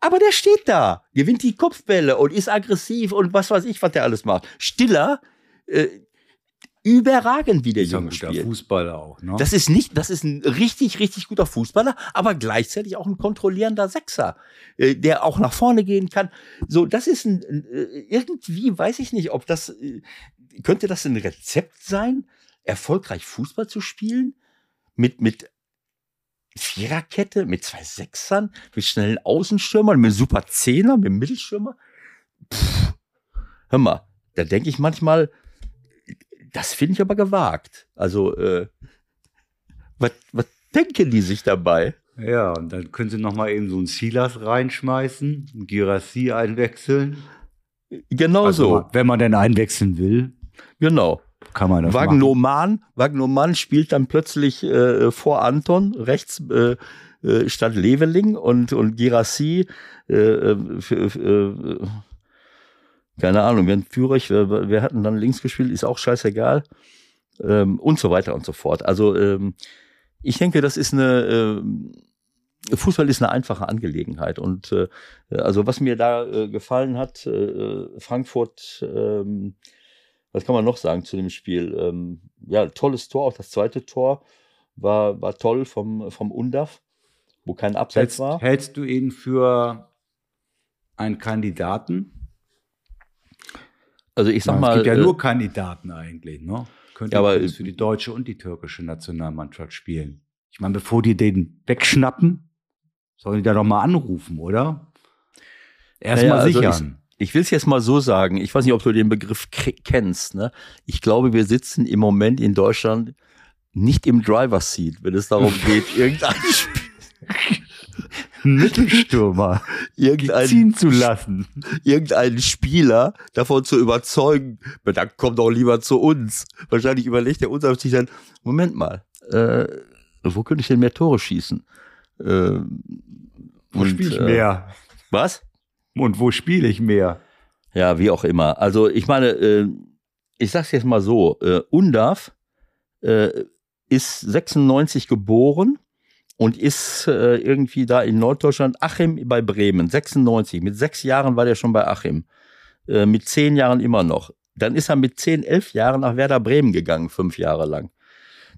Aber der steht da, gewinnt die Kopfbälle und ist aggressiv und was weiß ich, was der alles macht. Stiller, äh, überragend, wie der Junge spielt. Fußballer auch. Ne? Das ist nicht, das ist ein richtig, richtig guter Fußballer, aber gleichzeitig auch ein kontrollierender Sechser, äh, der auch nach vorne gehen kann. So, das ist ein, äh, irgendwie, weiß ich nicht, ob das, äh, könnte das ein Rezept sein, erfolgreich Fußball zu spielen? Mit, mit Viererkette, mit zwei Sechsern, mit schnellen Außenstürmern, mit super Zehner, mit Mittelstürmer? Pff, hör mal, da denke ich manchmal, das finde ich aber gewagt. Also, äh, was, was denken die sich dabei? Ja, und dann können sie noch mal eben so einen Silas reinschmeißen, einen Girassi einwechseln. Genau also, so. Wenn man denn einwechseln will. Genau. Kann man das Wagnoman, Wagnoman spielt dann plötzlich äh, vor Anton rechts äh, äh, statt Leveling und, und Girassi äh, äh, äh, keine Ahnung, wenn Führig, wir, wir hatten dann links gespielt, ist auch scheißegal. Ähm, und so weiter und so fort. Also ähm, ich denke, das ist eine Fußball ist eine einfache Angelegenheit. Und äh, also was mir da äh, gefallen hat, äh, Frankfurt, ähm, was kann man noch sagen zu dem Spiel? Ähm, ja, tolles Tor, auch das zweite Tor war, war toll vom, vom Undaf, wo kein Abseits hältst, war. Hältst du ihn für einen Kandidaten? Also ich sag ja, mal. Es gibt ja äh, nur Kandidaten eigentlich, ne? Könnte Ja, aber- ja, für die deutsche und die türkische Nationalmannschaft spielen. Ich meine, bevor die den wegschnappen, sollen die da doch mal anrufen, oder? Erstmal Naja, also sichern. Ich will es jetzt mal so sagen, ich weiß nicht, ob du den Begriff kennst. Ne? Ich glaube, wir sitzen im Moment in Deutschland nicht im Driver's Seat, wenn es darum geht, irgendein, Sp- Einen Mittelstürmer irgendein, ziehen zu lassen. irgendeinen Spieler davon zu überzeugen, "Na, dann komm doch lieber zu uns. Wahrscheinlich überlegt der uns sich dann, Moment mal, äh, wo könnte ich denn mehr Tore schießen? Äh, Wo und, spiele ich äh, mehr? Was? Und wo spiele ich mehr? Ja, wie auch immer. Also ich meine, äh, ich sag's jetzt mal so, äh, Undav äh, ist 96 geboren und ist äh, irgendwie da in Norddeutschland, Achim bei Bremen, 96. Mit sechs Jahren war der schon bei Achim. Äh, mit zehn Jahren immer noch. Dann ist er mit zehn, elf Jahren nach Werder Bremen gegangen, fünf Jahre lang.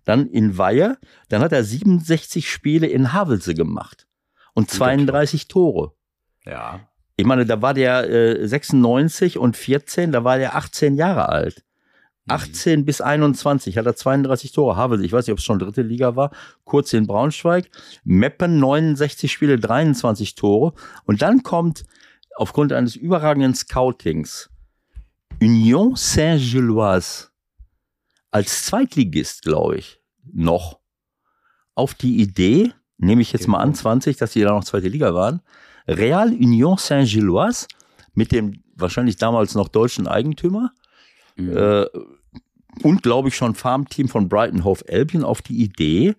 Dann in Weihe, dann hat er 67 Spiele in Havelse gemacht und 32 Tore. Ja. Ich meine, da war der äh, 96 und 14, da war der 18 Jahre alt. 18 bis 21 hat er 32 Tore. Havelse, ich weiß nicht, ob es schon dritte Liga war. Kurz in Braunschweig. Meppen 69 Spiele, 23 Tore. Und dann kommt aufgrund eines überragenden Scoutings Union Saint-Gilloise als Zweitligist, glaube ich, noch auf die Idee, nehme ich jetzt mal an, 20, dass die da noch zweite Liga waren, Real Union Saint-Gilloise mit dem wahrscheinlich damals noch deutschen Eigentümer Mhm. äh, und glaube ich schon Farmteam von Brighton Hove Albion auf die Idee,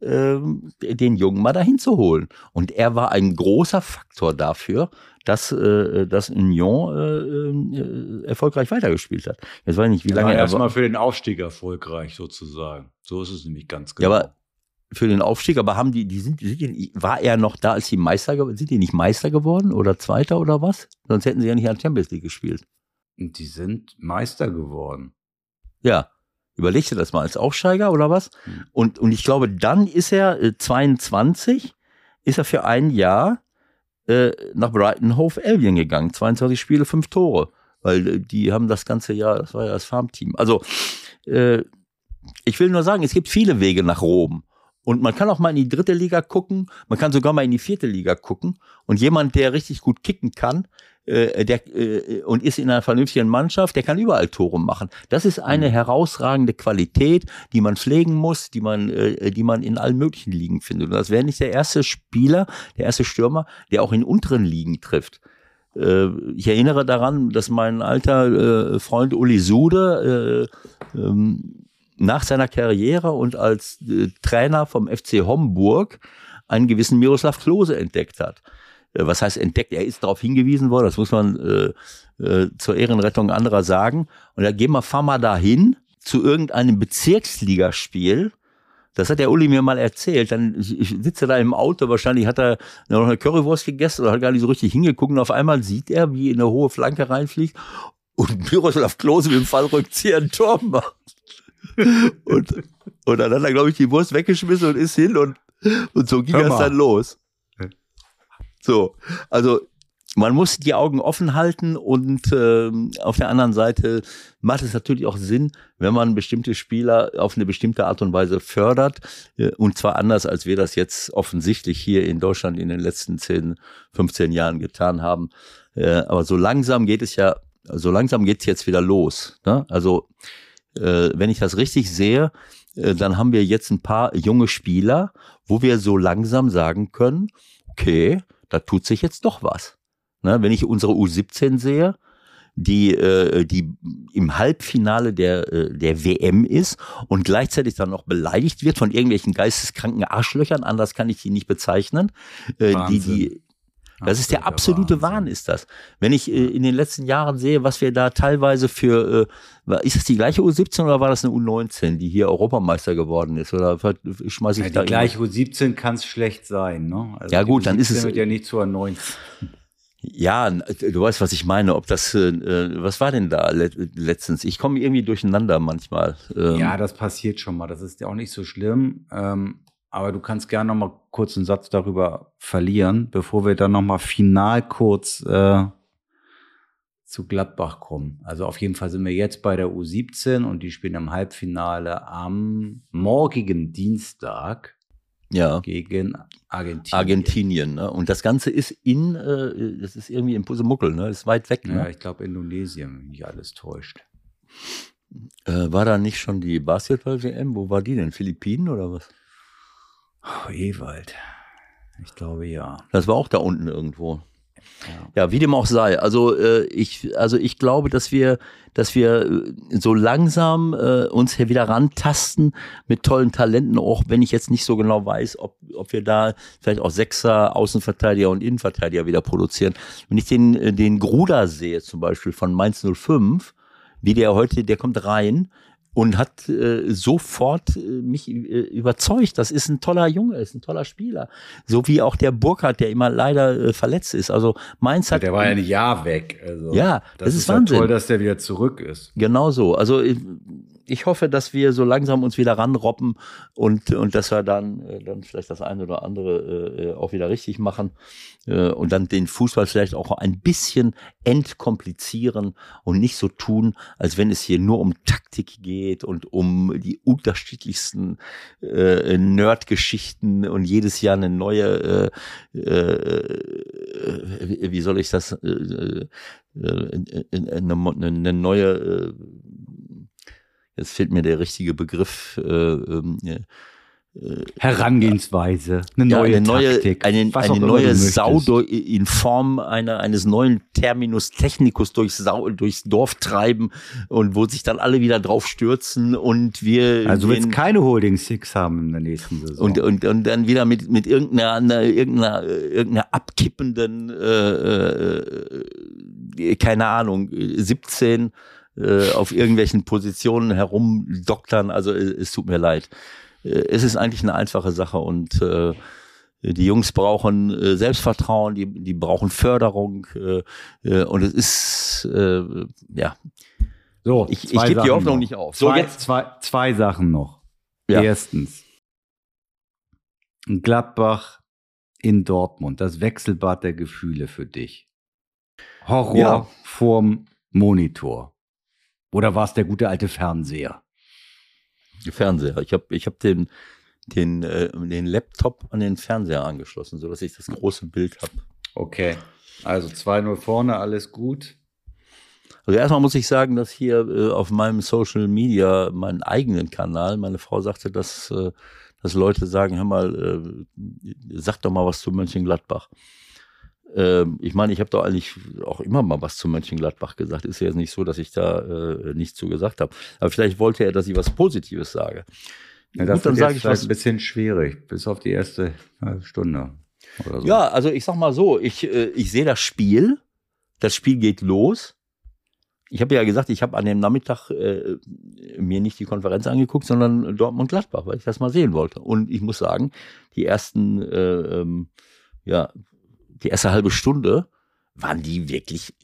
ähm, den Jungen mal dahin zu holen. Und er war ein großer Faktor dafür, dass äh, das Union äh, äh, erfolgreich weitergespielt hat. Jetzt weiß ich nicht, wie lange lange er erstmal für den Aufstieg erfolgreich sozusagen. So ist es nämlich ganz Ja, genau. aber für den Aufstieg, aber haben die, die sind, sind die, war er noch da, als die Meister geworden sind? Die nicht Meister geworden oder Zweiter oder was? Sonst hätten sie ja nicht an Champions League gespielt. Und die sind Meister geworden. Ja. Überleg dir das mal als Aufsteiger oder was? Hm. Und, und ich glaube, dann ist er äh, 22, ist er für ein Jahr äh, nach Brighton Hove Albion gegangen. 22 Spiele, fünf Tore. Weil äh, die haben das ganze Jahr, das war ja das Farmteam. Also, äh, ich will nur sagen, es gibt viele Wege nach Rom. Und man kann auch mal in die dritte Liga gucken, man kann sogar mal in die vierte Liga gucken. Und jemand, der richtig gut kicken kann, äh, der, äh, und ist in einer vernünftigen Mannschaft, der kann überall Tore machen. Das ist eine mhm. herausragende Qualität, die man pflegen muss, die man, äh, die man in allen möglichen Ligen findet. Und das wäre nicht der erste Spieler, der erste Stürmer, der auch in unteren Ligen trifft. Äh, ich erinnere daran, dass mein alter äh, Freund Uli Sude äh, ähm, nach seiner Karriere und als äh, Trainer vom FC Homburg einen gewissen Miroslav Klose entdeckt hat. Äh, was heißt entdeckt? Er ist darauf hingewiesen worden, das muss man äh, äh, zur Ehrenrettung anderer sagen. Und da gehen wir, fahr mal dahin zu irgendeinem Bezirksligaspiel. Das hat der Uli mir mal erzählt. Dann ich sitze da im Auto, wahrscheinlich hat er noch eine Currywurst gegessen oder hat gar nicht so richtig hingeguckt. Und auf einmal sieht er, wie in eine hohe Flanke reinfliegt und Miroslav Klose mit dem Fallrückzieher ein Tor macht. Und, und dann hat er, glaube ich, die Wurst weggeschmissen und ist hin und, und so ging es dann los. So, also man muss die Augen offen halten und äh, auf der anderen Seite macht es natürlich auch Sinn, wenn man bestimmte Spieler auf eine bestimmte Art und Weise fördert äh, und zwar anders, als wir das jetzt offensichtlich hier in Deutschland in den letzten 10, 15 Jahren getan haben. Äh, aber so langsam geht es ja, so langsam geht es jetzt wieder los. Ne? Also äh, wenn ich das richtig sehe, äh, dann haben wir jetzt ein paar junge Spieler, wo wir so langsam sagen können, okay, da tut sich jetzt doch was. Ne, wenn ich unsere U17 sehe, die, äh, die im Halbfinale der, äh, der WM ist und gleichzeitig dann noch beleidigt wird von irgendwelchen geisteskranken Arschlöchern, anders kann ich die nicht bezeichnen, äh, die, die das ist der absolute. Wahn, ist das. Wenn ich äh, in den letzten Jahren sehe, was wir da teilweise für, äh, ist das die gleiche U17 oder war das eine U19, die hier Europameister geworden ist? Oder schmeiße ich ja, da Die gleiche U17 kann es schlecht sein, ne? Also ja gut, dann ist es. Wird ja nicht zur 19. Ja, du weißt, was ich meine. Ob das, äh, was war denn da letztens? Ich komme irgendwie durcheinander manchmal. Ähm, ja, das passiert schon mal. Das ist ja auch nicht so schlimm. Ähm, aber du kannst gerne noch mal kurz einen Satz darüber verlieren, bevor wir dann noch mal final kurz äh, zu Gladbach kommen. Also auf jeden Fall sind wir jetzt bei der U17 und die spielen im Halbfinale am morgigen Dienstag ja. gegen Argentinien. Argentinien, ne? Und das Ganze ist in, äh, das ist irgendwie in Pusemuckel, ne? Ist weit weg, ne? Ja, ich glaube Indonesien, wenn mich alles täuscht. Äh, war da nicht schon die Basketball-WM? Wo war die denn? Philippinen oder was? Oh, Ewald. Ich glaube ja. Das war auch da unten irgendwo. Ja, ja wie dem auch sei. Also äh, ich, also ich glaube, dass wir, dass wir äh, so langsam äh, uns hier wieder rantasten mit tollen Talenten, auch wenn ich jetzt nicht so genau weiß, ob, ob wir da vielleicht auch Sechser, Außenverteidiger und Innenverteidiger wieder produzieren. Wenn ich den, äh, den Gruder sehe, zum Beispiel von Mainz 05, wie der heute, der kommt rein, und hat äh, sofort äh, mich äh, überzeugt. Das ist ein toller Junge, ist ein toller Spieler. So wie auch der Burkhardt, der immer leider äh, verletzt ist. Also Mainz hat. Ja, der war ja ein Jahr weg. Also, ja, das, das ist, ist Wahnsinn. toll, dass der wieder zurück ist. Genau so. Also äh, ich hoffe, dass wir so langsam uns wieder ranroppen und, und dass wir dann, äh, dann vielleicht das eine oder andere äh, auch wieder richtig machen äh, und dann den Fußball vielleicht auch ein bisschen entkomplizieren und nicht so tun, als wenn es hier nur um Taktik geht und um die unterschiedlichsten äh, Nerd-Geschichten und jedes Jahr eine neue, äh, äh, wie soll ich das, äh, äh, äh eine, eine neue äh, jetzt fehlt mir der richtige Begriff, äh, ähm, äh, Herangehensweise, eine ja, neue, eine neue Taktik, eine, eine neue Sau in Form einer, eines neuen Terminus technicus durchs, Sau, durchs Dorf treiben und wo sich dann alle wieder drauf stürzen und wir. Also du willst keine Holding Six haben in der nächsten Saison. Und, und, und dann wieder mit, mit irgendeiner, irgendeiner, irgendeiner abkippenden, äh, äh, keine Ahnung, 17 äh, auf irgendwelchen Positionen herumdoktern. Also es, es tut mir leid. Äh, es ist eigentlich eine einfache Sache und äh, die Jungs brauchen äh, Selbstvertrauen, die, die brauchen Förderung äh, äh, und es ist äh, ja. So, ich, ich gebe die Hoffnung noch. nicht auf. So, zwei, jetzt zwei, zwei Sachen noch. Ja. Erstens, Gladbach in Dortmund, das Wechselbad der Gefühle für dich. Horror ja. vorm Monitor. Oder war es der gute alte Fernseher? Fernseher. Ich habe ich hab den, den, äh, den Laptop an den Fernseher angeschlossen, sodass ich das große Bild habe. Okay. Also 2-0 vorne, alles gut. Also erstmal muss ich sagen, dass hier äh, auf meinem Social Media, meinen eigenen Kanal, meine Frau sagte, dass, äh, dass Leute sagen, hör mal, äh, sag doch mal was zu Mönchengladbach. Ähm, ich meine, ich habe doch eigentlich auch immer mal was zu Mönchengladbach gesagt. Ist ja jetzt nicht so, dass ich da äh, nichts zu gesagt habe. Aber vielleicht wollte er, dass ich was Positives sage. Ja, das Gut, dann sage ich was. ein bisschen schwierig, bis auf die erste Stunde. So. Ja, also ich sag mal so, ich, äh, ich sehe das Spiel. Das Spiel geht los ich habe ja gesagt, ich habe an dem Nachmittag äh, mir nicht die Konferenz angeguckt, sondern Dortmund-Gladbach, weil ich das mal sehen wollte. Und ich muss sagen, die ersten, äh, ähm, ja, die erste halbe Stunde waren die wirklich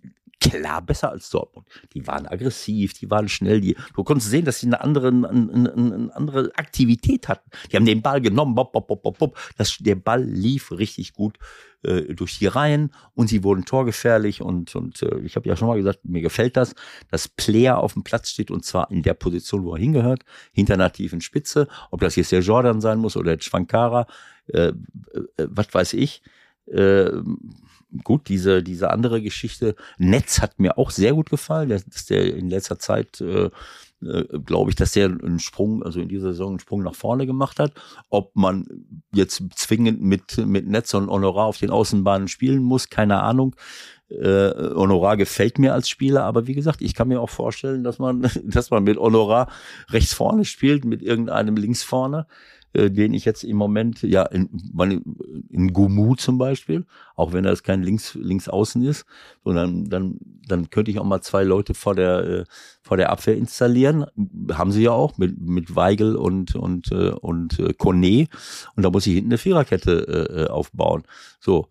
klar besser als Dortmund. Die waren aggressiv, die waren schnell, die, du konntest sehen, dass sie eine andere, eine, eine andere Aktivität hatten. Die haben den Ball genommen, bop, bop, bop, bop. Das, der Ball lief richtig gut äh, durch die Reihen und sie wurden torgefährlich und, und äh, ich habe ja schon mal gesagt, mir gefällt das, dass Player auf dem Platz steht und zwar in der Position, wo er hingehört, hinter einer tiefen Spitze, ob das jetzt der Jordan sein muss oder der Schwankara, äh, äh, was weiß ich. Äh, gut, diese, diese andere Geschichte, Netz hat mir auch sehr gut gefallen, dass der in letzter Zeit, äh, äh, glaube ich, dass der einen Sprung, also in dieser Saison einen Sprung nach vorne gemacht hat. Ob man jetzt zwingend mit, mit Netz und Honorar auf den Außenbahnen spielen muss, keine Ahnung. Äh, Honorar gefällt mir als Spieler, aber wie gesagt, ich kann mir auch vorstellen, dass man, dass man mit Honorar rechts vorne spielt, mit irgendeinem links vorne äh, den ich jetzt im Moment, ja, in, in Gumu zum Beispiel, auch wenn das kein links, links außen ist, sondern dann, dann könnte ich auch mal zwei Leute vor der, äh, vor der Abwehr installieren. Haben sie ja auch mit, mit Weigel und, und, äh, und äh, Kone. Und da muss ich hinten eine Viererkette äh, äh aufbauen. So.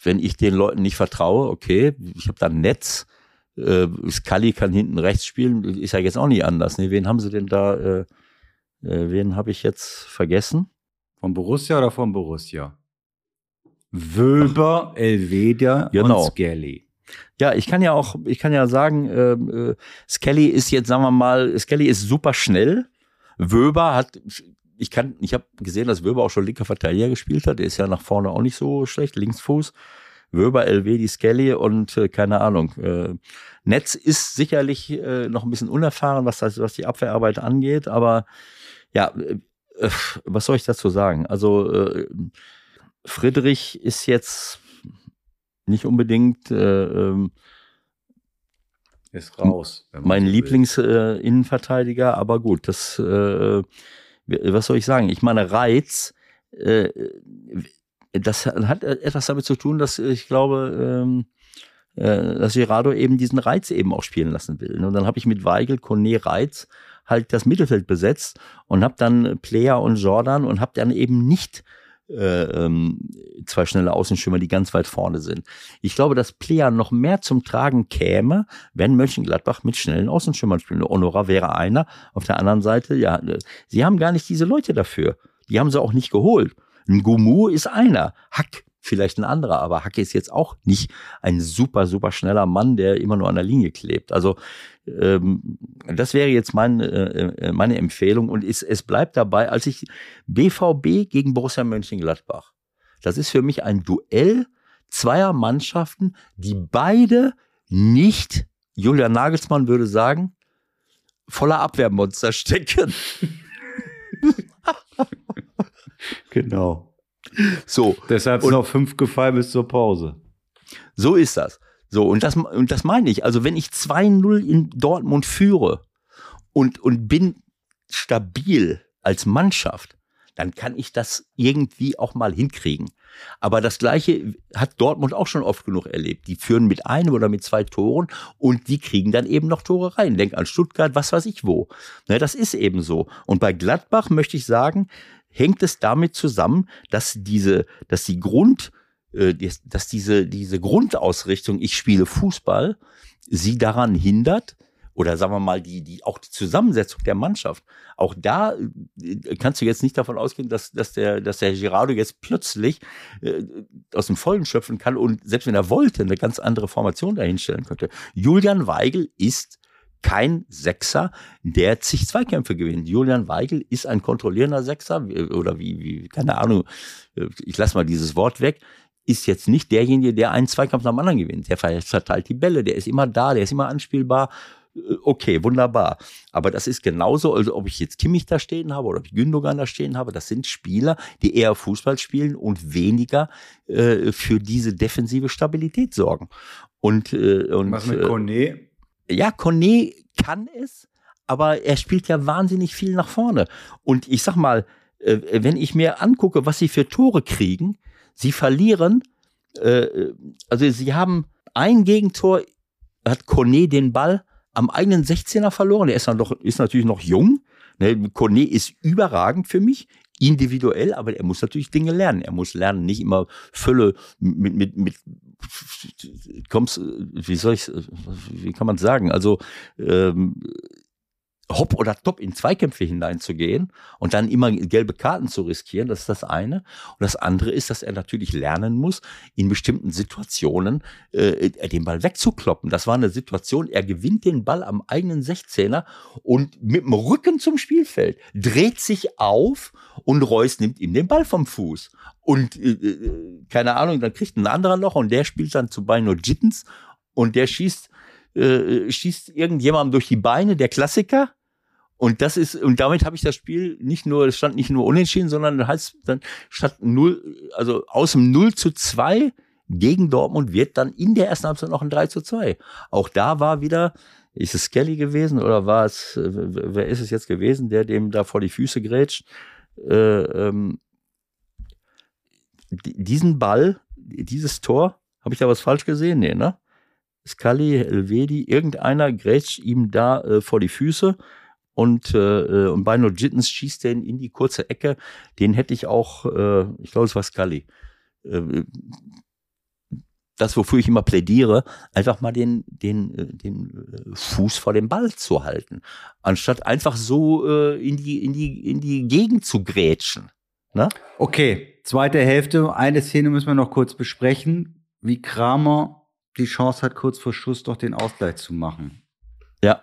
Wenn ich den Leuten nicht vertraue, okay, ich habe da ein Netz, äh, Scully kann hinten rechts spielen, ist ja jetzt auch nicht anders. Ne? Wen haben sie denn da? Äh, äh, wen habe ich jetzt vergessen? Von Borussia oder von Borussia? Wöber, Elveda genau. und Skelly. Ja, ich kann ja auch, ich kann ja sagen, äh, äh, Skelly ist jetzt, sagen wir mal, Skelly ist super schnell. Wöber hat, ich kann, ich habe gesehen, dass Wöber auch schon linker Verteidiger gespielt hat. Der ist ja nach vorne auch nicht so schlecht, Linksfuß. Wöber, Elvedi, Skelly und äh, keine Ahnung. Äh, Netz ist sicherlich äh, noch ein bisschen unerfahren, was das, was die Abwehrarbeit angeht, aber ja, äh, äh, was soll ich dazu sagen? Also äh, Friedrich ist jetzt nicht unbedingt äh, ähm, ist raus. Mein Lieblingsinnenverteidiger, äh, aber gut, das äh, was soll ich sagen? Ich meine, Reiz, das hat etwas damit zu tun, dass ich glaube, ähm, äh, dass Gerardo eben diesen Reiz eben auch spielen lassen will. Und dann habe ich mit Weigel, Kone, Reiz halt das Mittelfeld besetzt und habe dann Player und Jordan und habe dann eben nicht äh, ähm, zwei schnelle Außenschwimmer, die ganz weit vorne sind. Ich glaube, dass Player noch mehr zum Tragen käme, wenn Mönchengladbach mit schnellen Außenschwimmern spielt. Honora wäre einer. Auf der anderen Seite, ja, sie haben gar nicht diese Leute dafür. Die haben sie auch nicht geholt. Ein Gumu ist einer. Hack vielleicht ein anderer, aber Hacke ist jetzt auch nicht ein super, super schneller Mann, der immer nur an der Linie klebt. Also ähm, das wäre jetzt mein, äh, äh meine Empfehlung und es, es bleibt dabei, als ich BVB gegen Borussia Mönchengladbach, das ist für mich ein Duell zweier Mannschaften, die beide nicht, Julian Nagelsmann würde sagen, voller Abwehrmonster stecken. genau. So. Deshalb sind noch fünf gefallen bis zur Pause. So ist das. So, und das, und das meine ich. Also, wenn ich 2-0 in Dortmund führe und, und bin stabil als Mannschaft, dann kann ich das irgendwie auch mal hinkriegen. Aber das Gleiche hat Dortmund auch schon oft genug erlebt. Die führen mit einem oder mit zwei Toren und die kriegen dann eben noch Tore rein. Denk an Stuttgart, was weiß ich wo. Ne, das ist eben so. Und bei Gladbach möchte ich sagen, hängt es damit zusammen, dass diese, dass die Grund, äh, dass diese, diese Grundausrichtung, ich spiele Fußball, sie daran hindert, oder sagen wir mal, die, die, auch die Zusammensetzung der Mannschaft. Auch da äh, kannst du jetzt nicht davon ausgehen, dass, dass der, dass der Girardo jetzt plötzlich äh, aus dem Vollen schöpfen kann und selbst wenn er wollte, eine ganz andere Formation dahinstellen könnte. Julian Weigel ist kein Sechser, der zig Zweikämpfe gewinnt. Julian Weigel ist ein kontrollierender Sechser oder wie, wie keine Ahnung, ich lasse mal dieses Wort weg, ist jetzt nicht derjenige, der einen Zweikampf nach dem anderen gewinnt. Der verteilt die Bälle, der ist immer da, der ist immer anspielbar. Äh, okay, wunderbar. Aber das ist genauso, also ob ich jetzt Kimmich da stehen habe oder ob ich Gündogan da stehen habe, das sind Spieler, die eher Fußball spielen und weniger äh, für diese defensive Stabilität sorgen. Und, äh, und was mit Kone? Äh, ja, Kone kann es, aber er spielt ja wahnsinnig viel nach vorne. Und ich sag mal, äh, wenn ich mir angucke, was sie für Tore kriegen, Sie verlieren, also sie haben ein Gegentor, hat Kone den Ball am eigenen 16er verloren. Der ist, dann doch, ist natürlich noch jung. Ne? Kone ist überragend für mich, individuell, aber er muss natürlich Dinge lernen. Er muss lernen, nicht immer Fülle mit, mit, mit kommst, wie soll ich, wie kann man sagen? Also ähm, hopp oder top in Zweikämpfe hineinzugehen und dann immer gelbe Karten zu riskieren, das ist das eine. Und das andere ist, dass er natürlich lernen muss, in bestimmten Situationen äh, den Ball wegzukloppen. Das war eine Situation, er gewinnt den Ball am eigenen 16er und mit dem Rücken zum Spielfeld, dreht sich auf und Reus nimmt ihm den Ball vom Fuß. Und äh, äh keine Ahnung, dann kriegt ein anderer noch und der spielt dann zu Beino Jittens und der schießt äh, schießt irgendjemandem durch die Beine, der Klassiker. Und das ist, und damit habe ich das Spiel nicht nur, es stand nicht nur unentschieden, sondern heißt dann statt null, also aus dem 0 zu 2 gegen Dortmund wird dann in der ersten Halbzeit noch ein 3 zu 2. Auch da war wieder, ist es Skelly gewesen oder war es, wer ist es jetzt gewesen, der dem da vor die Füße grätscht? Äh, ähm, diesen Ball, dieses Tor, habe ich da was falsch gesehen? Nee, ne? Scully, Elvedi, irgendeiner grätscht ihm da äh, vor die Füße und, äh, und Bino Jittens schießt den in die kurze Ecke. Den hätte ich auch, äh, ich glaube, es war Scully. Äh, das, wofür ich immer plädiere, einfach mal den, den, äh, den äh, Fuß vor dem Ball zu halten, anstatt einfach so äh, in, die, in, die, in die Gegend zu grätschen. Ne? Okay, zweite Hälfte. Eine Szene müssen wir noch kurz besprechen, wie Kramer die Chance hat, kurz vor Schluss doch den Ausgleich zu machen. Ja.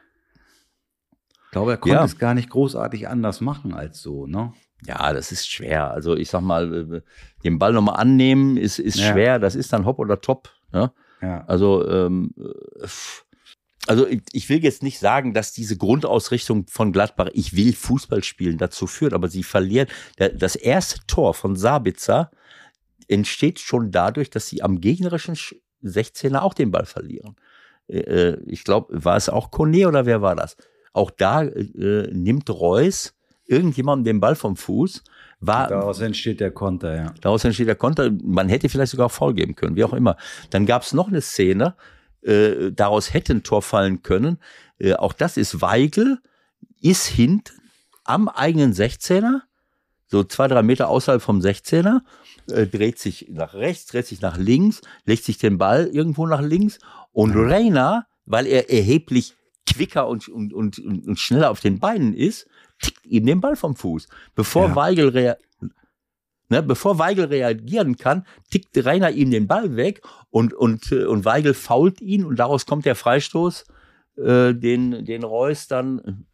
Ich glaube, er konnte ja. es gar nicht großartig anders machen als so, ne? Ja, das ist schwer. Also ich sag mal, äh, den Ball nochmal annehmen ist, ist ja. schwer. Das ist dann Hopp oder Top. Ne? Ja. Also, ähm, also ich, ich will jetzt nicht sagen, dass diese Grundausrichtung von Gladbach, ich will Fußball spielen, dazu führt, aber sie verlieren. Das erste Tor von Sabitzer entsteht schon dadurch, dass sie am gegnerischen 16er auch den Ball verlieren. Äh, äh ich glaube, war es auch Kone oder wer war das? Auch da äh, nimmt Reus irgendjemandem den Ball vom Fuß. War, daraus entsteht der Konter, ja. Daraus entsteht der Konter. Man hätte vielleicht sogar faul geben können, wie auch immer. Dann gab es noch eine Szene, äh, daraus hätte ein Tor fallen können. Äh, auch das ist Weigel, ist hinten am eigenen 16er, so zwei, drei Meter außerhalb vom 16er, äh, dreht sich nach rechts, dreht sich nach links, legt sich den Ball irgendwo nach links und Reiner, weil er erheblich quicker und, und, und, und schneller auf den Beinen ist, tickt ihm den Ball vom Fuß. Bevor ja. Weigel rea ne, bevor Weigel reagieren kann, tickt Rainer ihm den Ball weg und, und, äh, und Weigel fault ihn und daraus kommt der Freistoß, äh, den, den Reus dann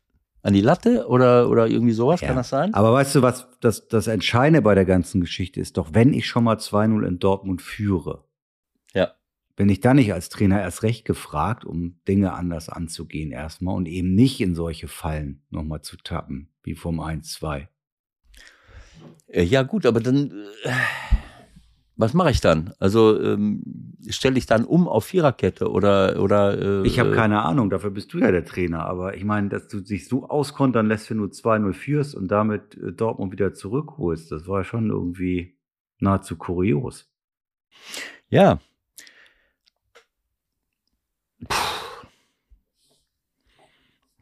an die Latte oder, oder irgendwie sowas, ja. kann das sein? Aber weißt du, was das, das Entscheidende bei der ganzen Geschichte ist? Doch wenn ich schon mal 2-0 in Dortmund führe, ja. bin ich dann nicht als Trainer erst recht gefragt, um Dinge anders anzugehen erstmal und eben nicht in solche Fallen nochmal zu tappen, wie vom 1-2. Äh, ja, gut, aber dann. Äh was mache ich dann? Also ähm, stelle ich dann um auf Viererkette oder oder äh, Ich habe keine Ahnung, dafür bist du ja der Trainer, aber ich meine, dass du dich so auskontern lässt, wenn du 2-0 führst und damit äh, Dortmund wieder zurückholst, das war schon irgendwie nahezu kurios. Ja.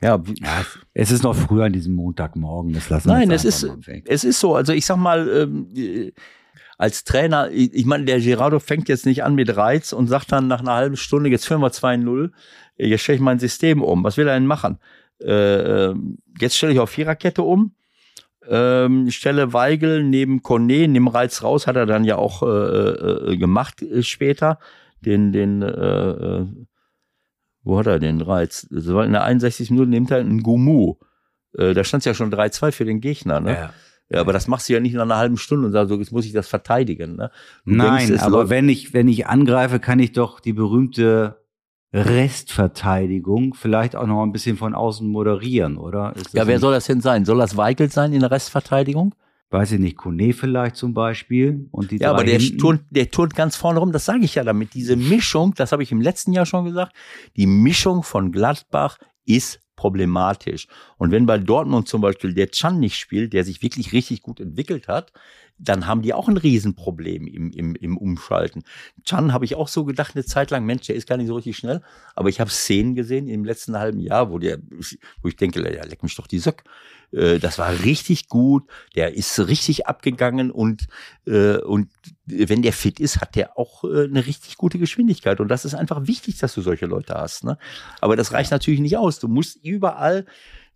Ja, ja, es ist noch früh an diesem Montagmorgen. Das lassen Nein, es ist, es ist so. Also ich sag mal, ähm, als Trainer, ich, ich meine, der Gerardo fängt jetzt nicht an mit Reiz und sagt dann nach einer halben Stunde, jetzt führen wir 2-0, jetzt stelle ich mein System um. Was will er denn machen? Äh, ähm, jetzt stelle ich auf Viererkette um, ähm, stelle Weigel neben Kone, nimm Reiz raus, hat er dann ja auch äh, äh, gemacht äh, später, den, den, äh, äh Wo hat er den Reiz? In der 61. Minute nimmt er einen Gumu. Äh, da stand es ja schon 3-2 für den Gegner, ne? Ja. Ja, aber das machst du ja nicht nach einer halben Stunde und sagst, so, jetzt muss ich das verteidigen. Ne? Nein, denkst, aber wenn ich, wenn ich angreife, kann ich doch die berühmte Restverteidigung vielleicht auch noch ein bisschen von außen moderieren, oder? ja, wer soll das denn sein? Soll das Weigelt sein in der Restverteidigung? Weiß ich nicht, Kone vielleicht zum Beispiel. Und die ja, aber der turnt, der turnt ganz vorne rum, das sage ich ja damit. Diese Mischung, das habe ich im letzten Jahr schon gesagt, die Mischung von Gladbach ist problematisch. Und wenn bei Dortmund zum Beispiel der Chan nicht spielt, der sich wirklich richtig gut entwickelt hat, dann haben die auch ein Riesenproblem im, im, im Umschalten. Chan habe ich auch so gedacht eine Zeit lang, Mensch, der ist gar nicht so richtig schnell. Aber ich habe Szenen gesehen im letzten halben Jahr, wo der, wo ich denke, ja, leck mich doch die Söck. Äh, das war richtig gut. Der ist richtig abgegangen und, äh, und wenn der fit ist, hat der auch äh, eine richtig gute Geschwindigkeit. Und das ist einfach wichtig, dass du solche Leute hast. Ne? Aber das reicht natürlich nicht aus. Du musst überall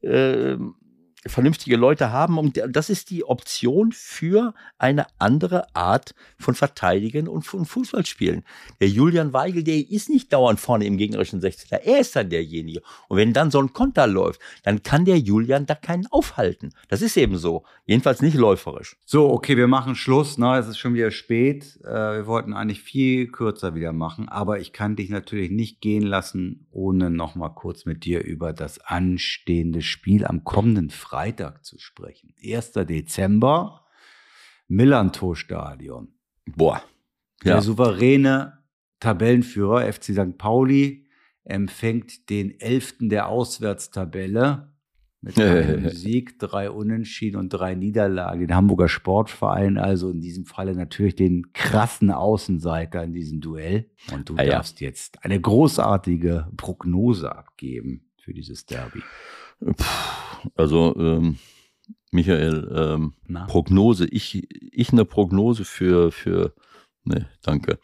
äh, vernünftige Leute haben. Und das ist die Option für eine andere Art von Verteidigen und von Fußballspielen. Der Julian Weigel, der ist nicht dauernd vorne im gegnerischen 16er. Er ist dann derjenige. Und wenn dann so ein Konter läuft, dann kann der Julian da keinen aufhalten. Das ist eben so. Jedenfalls nicht läuferisch. So, okay, wir machen Schluss. Na, es ist schon wieder spät. Äh, wir wollten eigentlich viel kürzer wieder machen. Aber ich kann dich natürlich nicht gehen lassen, ohne nochmal kurz mit dir über das anstehende Spiel am kommenden Freitag Freitag zu sprechen. 1. Dezember, Millantor-Stadion. Boah. Ja. Der souveräne Tabellenführer FC St. Pauli empfängt den 11. der Auswärtstabelle mit einem Sieg, drei Unentschieden und drei Niederlagen. Den Hamburger Sportverein, also in diesem Falle natürlich den krassen Außenseiter in diesem Duell. Und du ah, darfst ja. jetzt eine großartige Prognose abgeben für dieses Derby. Also, ähm, Michael, ähm, Prognose. Ich, ich eine Prognose für, für, ne, danke.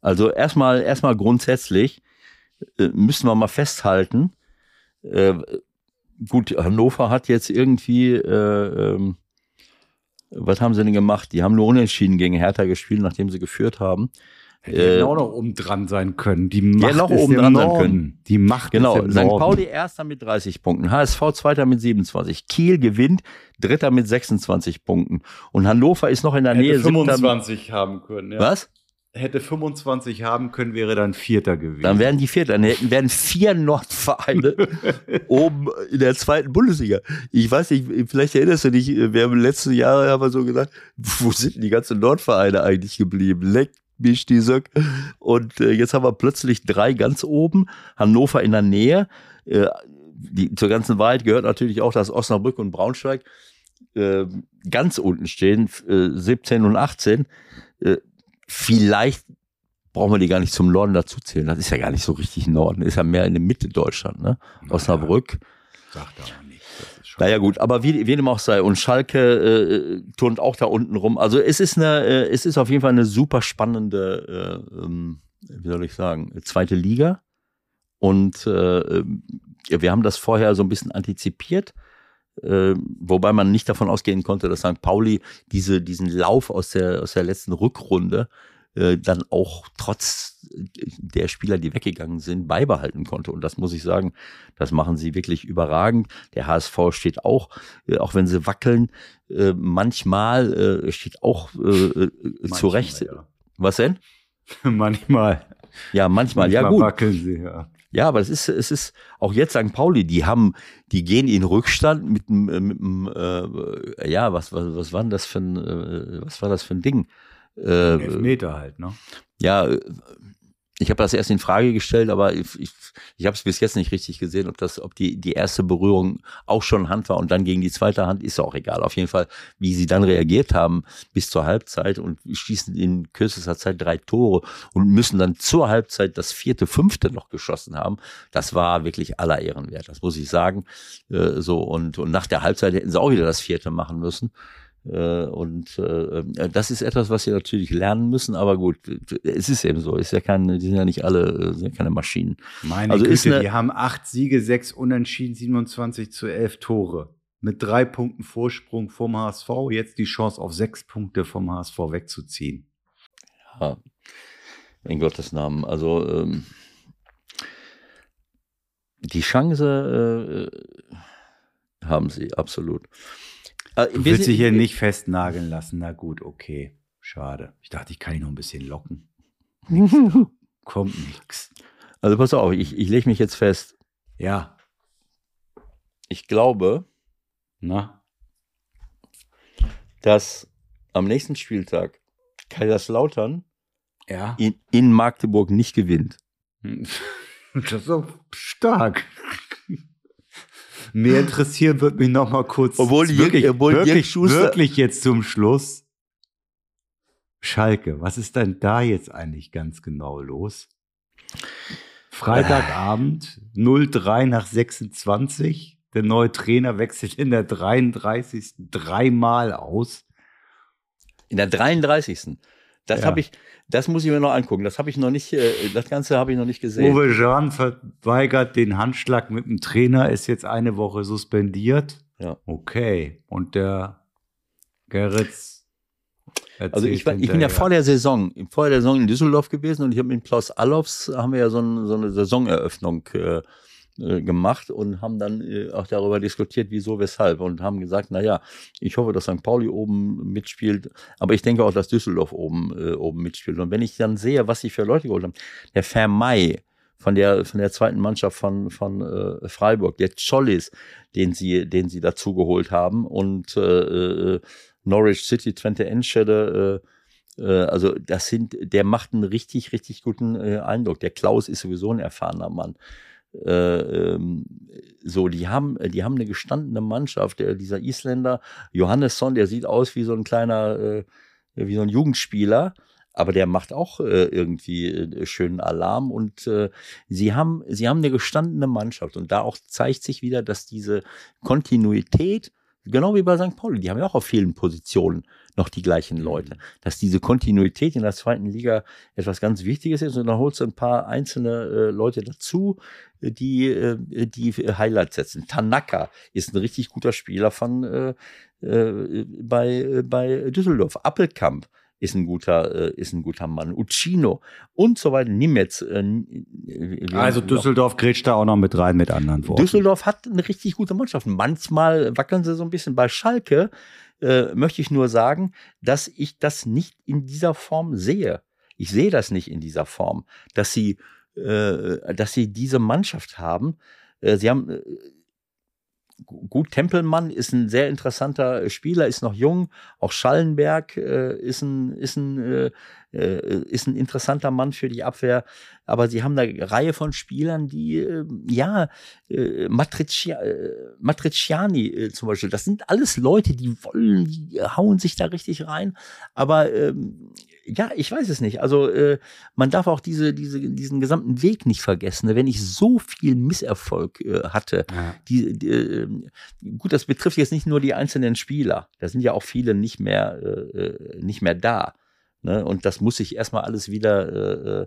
Also erstmal, erstmal grundsätzlich äh, müssen wir mal festhalten, äh, gut, Hannover hat jetzt irgendwie, äh, ähm, was haben sie denn gemacht? Die haben nur unentschieden gegen Hertha gespielt, nachdem sie geführt haben. Die hätten äh, auch noch oben dran sein können. Die Macht ja, noch oben dran sein können. Die Macht genau. ist St. Pauli erster mit 30 Punkten, HSV zweiter mit 27, Kiel gewinnt, dritter mit 26 Punkten und Hannover ist noch in der Hätte Nähe. 25 haben können. Ja. Was? hätte 25 haben können, wäre dann Vierter gewesen. Dann wären die Vierter. Dann hätten, wären vier Nordvereine oben in der zweiten Bundesliga. Ich weiß nicht, vielleicht erinnerst du dich, wir haben letzten Jahre aber so gesagt, wo sind die ganzen Nordvereine eigentlich geblieben? Leck mich die Söck. Und äh, jetzt haben wir plötzlich drei ganz oben, Hannover in der Nähe. Äh, die, zur ganzen Wahrheit gehört natürlich auch, dass Osnabrück und Braunschweig äh, ganz unten stehen, äh, 17 und 18. Äh, vielleicht brauchen wir die gar nicht zum Norden dazuzählen. Das ist ja gar nicht so richtig Norden. Ist ja mehr in der Mitte Deutschland, ne? Osnabrück. Sagt er. Naja gut, aber wie, wie dem auch sei. Und Schalke äh, turnt auch da unten rum. Also es ist eine, äh, es ist auf jeden Fall eine super spannende, äh, ähm, wie soll ich sagen, zweite Liga. Und äh, wir haben das vorher so ein bisschen antizipiert. Äh, wobei man nicht davon ausgehen konnte, dass St. Pauli diese, diesen Lauf aus der, aus der letzten Rückrunde äh, dann auch trotz der Spieler, die weggegangen sind, beibehalten konnte. Und das muss ich sagen, das machen sie wirklich überragend. Der HSV steht auch, äh, auch wenn sie wackeln, äh, manchmal äh, steht auch äh, zurecht. Ja. Was denn? manchmal. Ja, manchmal, manchmal ja gut. wackeln sie, ja. Ja, aber es ist, es ist auch jetzt St. Pauli, die haben, die gehen in Rückstand mit einem, äh, ja, was, was, was war denn das für ein, äh, was war das für ein Ding? Äh, Elfmeter halt, ne? Ja, ich habe das erst in Frage gestellt, aber ich, ich, ich habe es bis jetzt nicht richtig gesehen, ob das, ob die, die erste Berührung auch schon Hand war und dann gegen die zweite Hand, ist auch egal. Auf jeden Fall, wie sie dann reagiert haben bis zur Halbzeit und schießen in kürzester Zeit drei Tore und müssen dann zur Halbzeit das vierte, fünfte noch geschossen haben. Das war wirklich aller Ehren wert, das muss ich sagen. Äh, so und, und nach der Halbzeit hätten sie auch wieder das vierte machen müssen. Äh, und äh, äh, das ist etwas, was sie natürlich lernen müssen, aber gut, es ist eben so. Ist ja keine, die sind ja nicht alle sind ja keine Maschinen. Meine also Güte, ist eine, die haben acht Siege, sechs Unentschieden, 27 zu elf Tore. Mit drei Punkten Vorsprung vom HSV, jetzt die Chance auf sechs Punkte vom HSV wegzuziehen. Ja, in Gottes Namen. Also ähm, Die Chance äh, haben sie, absolut. Äh, du willst dich hier nicht festnageln lassen. Na gut, okay. Schade. Ich dachte, ich kann ihn noch ein bisschen locken. Kommt nichts. Also pass auf, ich, ich lege mich jetzt fest. Ja. Ich glaube, Na? dass am nächsten Spieltag Kaiserslautern Ja. in, in Magdeburg nicht gewinnt. Das ist auch stark. Mehr interessieren wird mich noch mal kurz. Obwohl wirklich, obwohl Dirk wirklich, wirklich jetzt zum Schluss. Schalke, was ist denn da jetzt eigentlich ganz genau los? Freitagabend 0-3 nach 26. Der neue Trainer wechselt in der 33. dreimal aus. In der 33. Das Ja. habe ich, das muss ich mir noch angucken. Das habe ich noch nicht, äh, das Ganze habe ich noch nicht gesehen. Uwe Jan verweigert den Handschlag mit dem Trainer, ist jetzt eine Woche suspendiert. Ja. Okay. Und der Gerritz. Also ich, war, ich bin ja vor der Saison, vor der Saison in Düsseldorf gewesen und ich habe mit Klaus Allofs haben wir ja so, ein, so eine Saisoneröffnung äh, äh, gemacht und haben dann äh, auch darüber diskutiert, wieso, weshalb und haben gesagt, na ja, ich hoffe, dass St. Pauli oben mitspielt, aber ich denke auch, dass Düsseldorf oben äh, oben mitspielt. Und wenn ich dann sehe, was sie für Leute geholt haben, der Vermey von der von der zweiten Mannschaft von von äh, Freiburg, der Chollis, den sie den sie dazu geholt haben und äh, äh, Norwich City, Twente Enschede, äh, äh, also das sind, der macht einen richtig, richtig guten äh, Eindruck. Der Klaus ist sowieso ein erfahrener Mann. Äh, ähm, so, die haben, die haben eine gestandene Mannschaft. Der, dieser Isländer Johannesson, der sieht aus wie so ein kleiner, äh, wie so ein Jugendspieler, aber der macht auch äh, irgendwie äh, schönen Alarm und äh, sie haben, sie haben eine gestandene Mannschaft und da auch zeigt sich wieder, dass diese Kontinuität Genau wie bei St. Pauli, die haben ja auch auf vielen Positionen noch die gleichen Leute. Dass diese Kontinuität in der zweiten Liga etwas ganz Wichtiges ist und dann holst du ein paar einzelne äh, Leute dazu, äh, die äh, die Highlights setzen. Tanaka ist ein richtig guter Spieler von äh, äh, bei, äh, bei Düsseldorf. Appelkamp ist ein guter, äh, ist ein guter Mann. Uccino und so weiter. Nimetz. Äh, Also Düsseldorf grätscht da auch noch mit rein mit anderen Worten. Düsseldorf hat eine richtig gute Mannschaft. Manchmal wackeln sie so ein bisschen. Bei Schalke äh, möchte ich nur sagen, dass ich das nicht in dieser Form sehe. Ich sehe das nicht in dieser Form, dass sie, äh, dass sie diese Mannschaft haben. Äh, sie haben äh, gut, Tempelmann ist ein sehr interessanter Spieler, ist noch jung. Auch Schallenberg äh, ist ein, ist ein, äh, äh, ist ein interessanter Mann für die Abwehr. Aber sie haben eine Reihe von Spielern, die, äh, ja, äh, Matrici äh, Matriciani äh, zum Beispiel, das sind alles Leute, die wollen, die hauen sich da richtig rein. Aber ähm, ja, ich weiß es nicht. Also äh, man darf auch diese, diese, diesen gesamten Weg nicht vergessen. ne? Wenn ich so viel Misserfolg äh, hatte, Ja. die, die, äh, gut, das betrifft jetzt nicht nur die einzelnen Spieler. Da sind ja auch viele nicht mehr, äh, äh, nicht mehr da. Ne? Und das muss ich erstmal alles wieder, äh,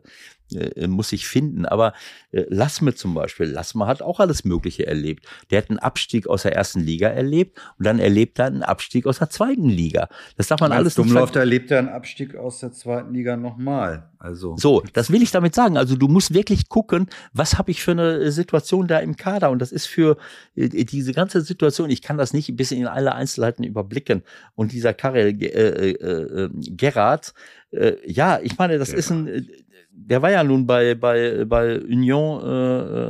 äh, muss ich finden. Aber äh, Lassme zum Beispiel, Lassme hat auch alles Mögliche erlebt. Der hat einen Abstieg aus der ersten Liga erlebt und dann erlebt er einen Abstieg aus der zweiten Liga. Das darf man alles Als nicht Dummlauf ver- erlebt er einen Abstieg aus der zweiten Liga nochmal. Also So, das will ich damit sagen. Also du musst wirklich gucken, was habe ich für eine äh, Situation da im Kader. Und das ist für äh, diese ganze Situation, ich kann das nicht bis in alle Einzelheiten überblicken. Und dieser Karel äh, äh, äh, Gerard, äh, ja, ich meine, das ist ein, äh, der war ja nun bei, bei, bei Union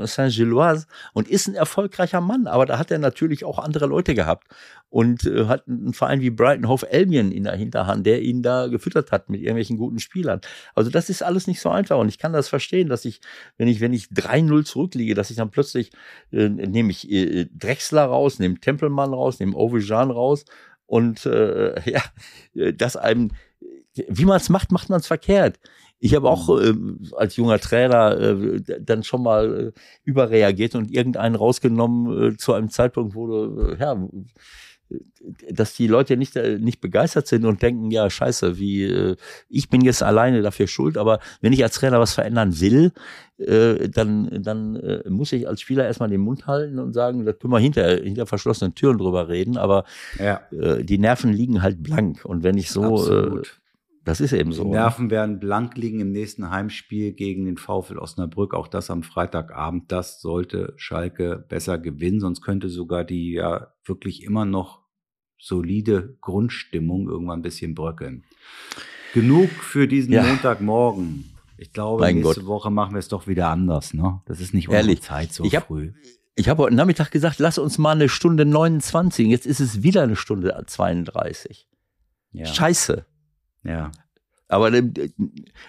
äh, Saint-Gilloise und ist ein erfolgreicher Mann, aber da hat er natürlich auch andere Leute gehabt und äh, hat einen Verein wie Brighton Hove Albion in der Hinterhand, der ihn da gefüttert hat mit irgendwelchen guten Spielern. Also das ist alles nicht so einfach und ich kann das verstehen, dass ich, wenn ich, wenn ich 3-0 zurückliege, dass ich dann plötzlich, äh, nehme ich äh, Drexler raus, nehme Tempelmann raus, nehme Ovejan raus und äh, ja, äh, dass einem, wie man es macht, macht man es verkehrt. Ich habe auch äh, als junger Trainer äh, dann schon mal äh, überreagiert und irgendeinen rausgenommen äh, zu einem Zeitpunkt, wo du, äh, ja, dass die Leute nicht, äh, nicht begeistert sind und denken, ja, scheiße, wie, äh, ich bin jetzt alleine dafür schuld, aber wenn ich als Trainer was verändern will, äh, dann, dann äh, muss ich als Spieler erstmal den Mund halten und sagen, da können wir hinter, hinter verschlossenen Türen drüber reden, aber ja, äh, die Nerven liegen halt blank. Und wenn ich so, äh, absolut. Das ist eben so. Die Nerven werden blank liegen im nächsten Heimspiel gegen den VfL Osnabrück. Auch das am Freitagabend. Das sollte Schalke besser gewinnen. Sonst könnte sogar die ja wirklich immer noch solide Grundstimmung irgendwann ein bisschen bröckeln. Genug für diesen ja. Montagmorgen. Ich glaube, mein nächste Gott. Woche machen wir es doch wieder anders. Ne? Das ist nicht unsere Zeit so ich hab, früh. Ich habe heute Nachmittag gesagt, lass uns mal eine Stunde 29. Jetzt ist es wieder eine Stunde 32. Ja. Scheiße. Ja. Aber äh,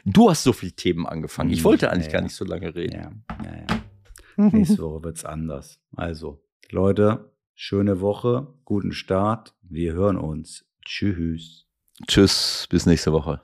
du hast so viele Themen angefangen. Ich hm, wollte eigentlich ja, gar nicht so lange reden. Ja, ja, ja. Nächste Woche wird es anders. Also, Leute, schöne Woche, guten Start. Wir hören uns. Tschüss. Tschüss, bis nächste Woche.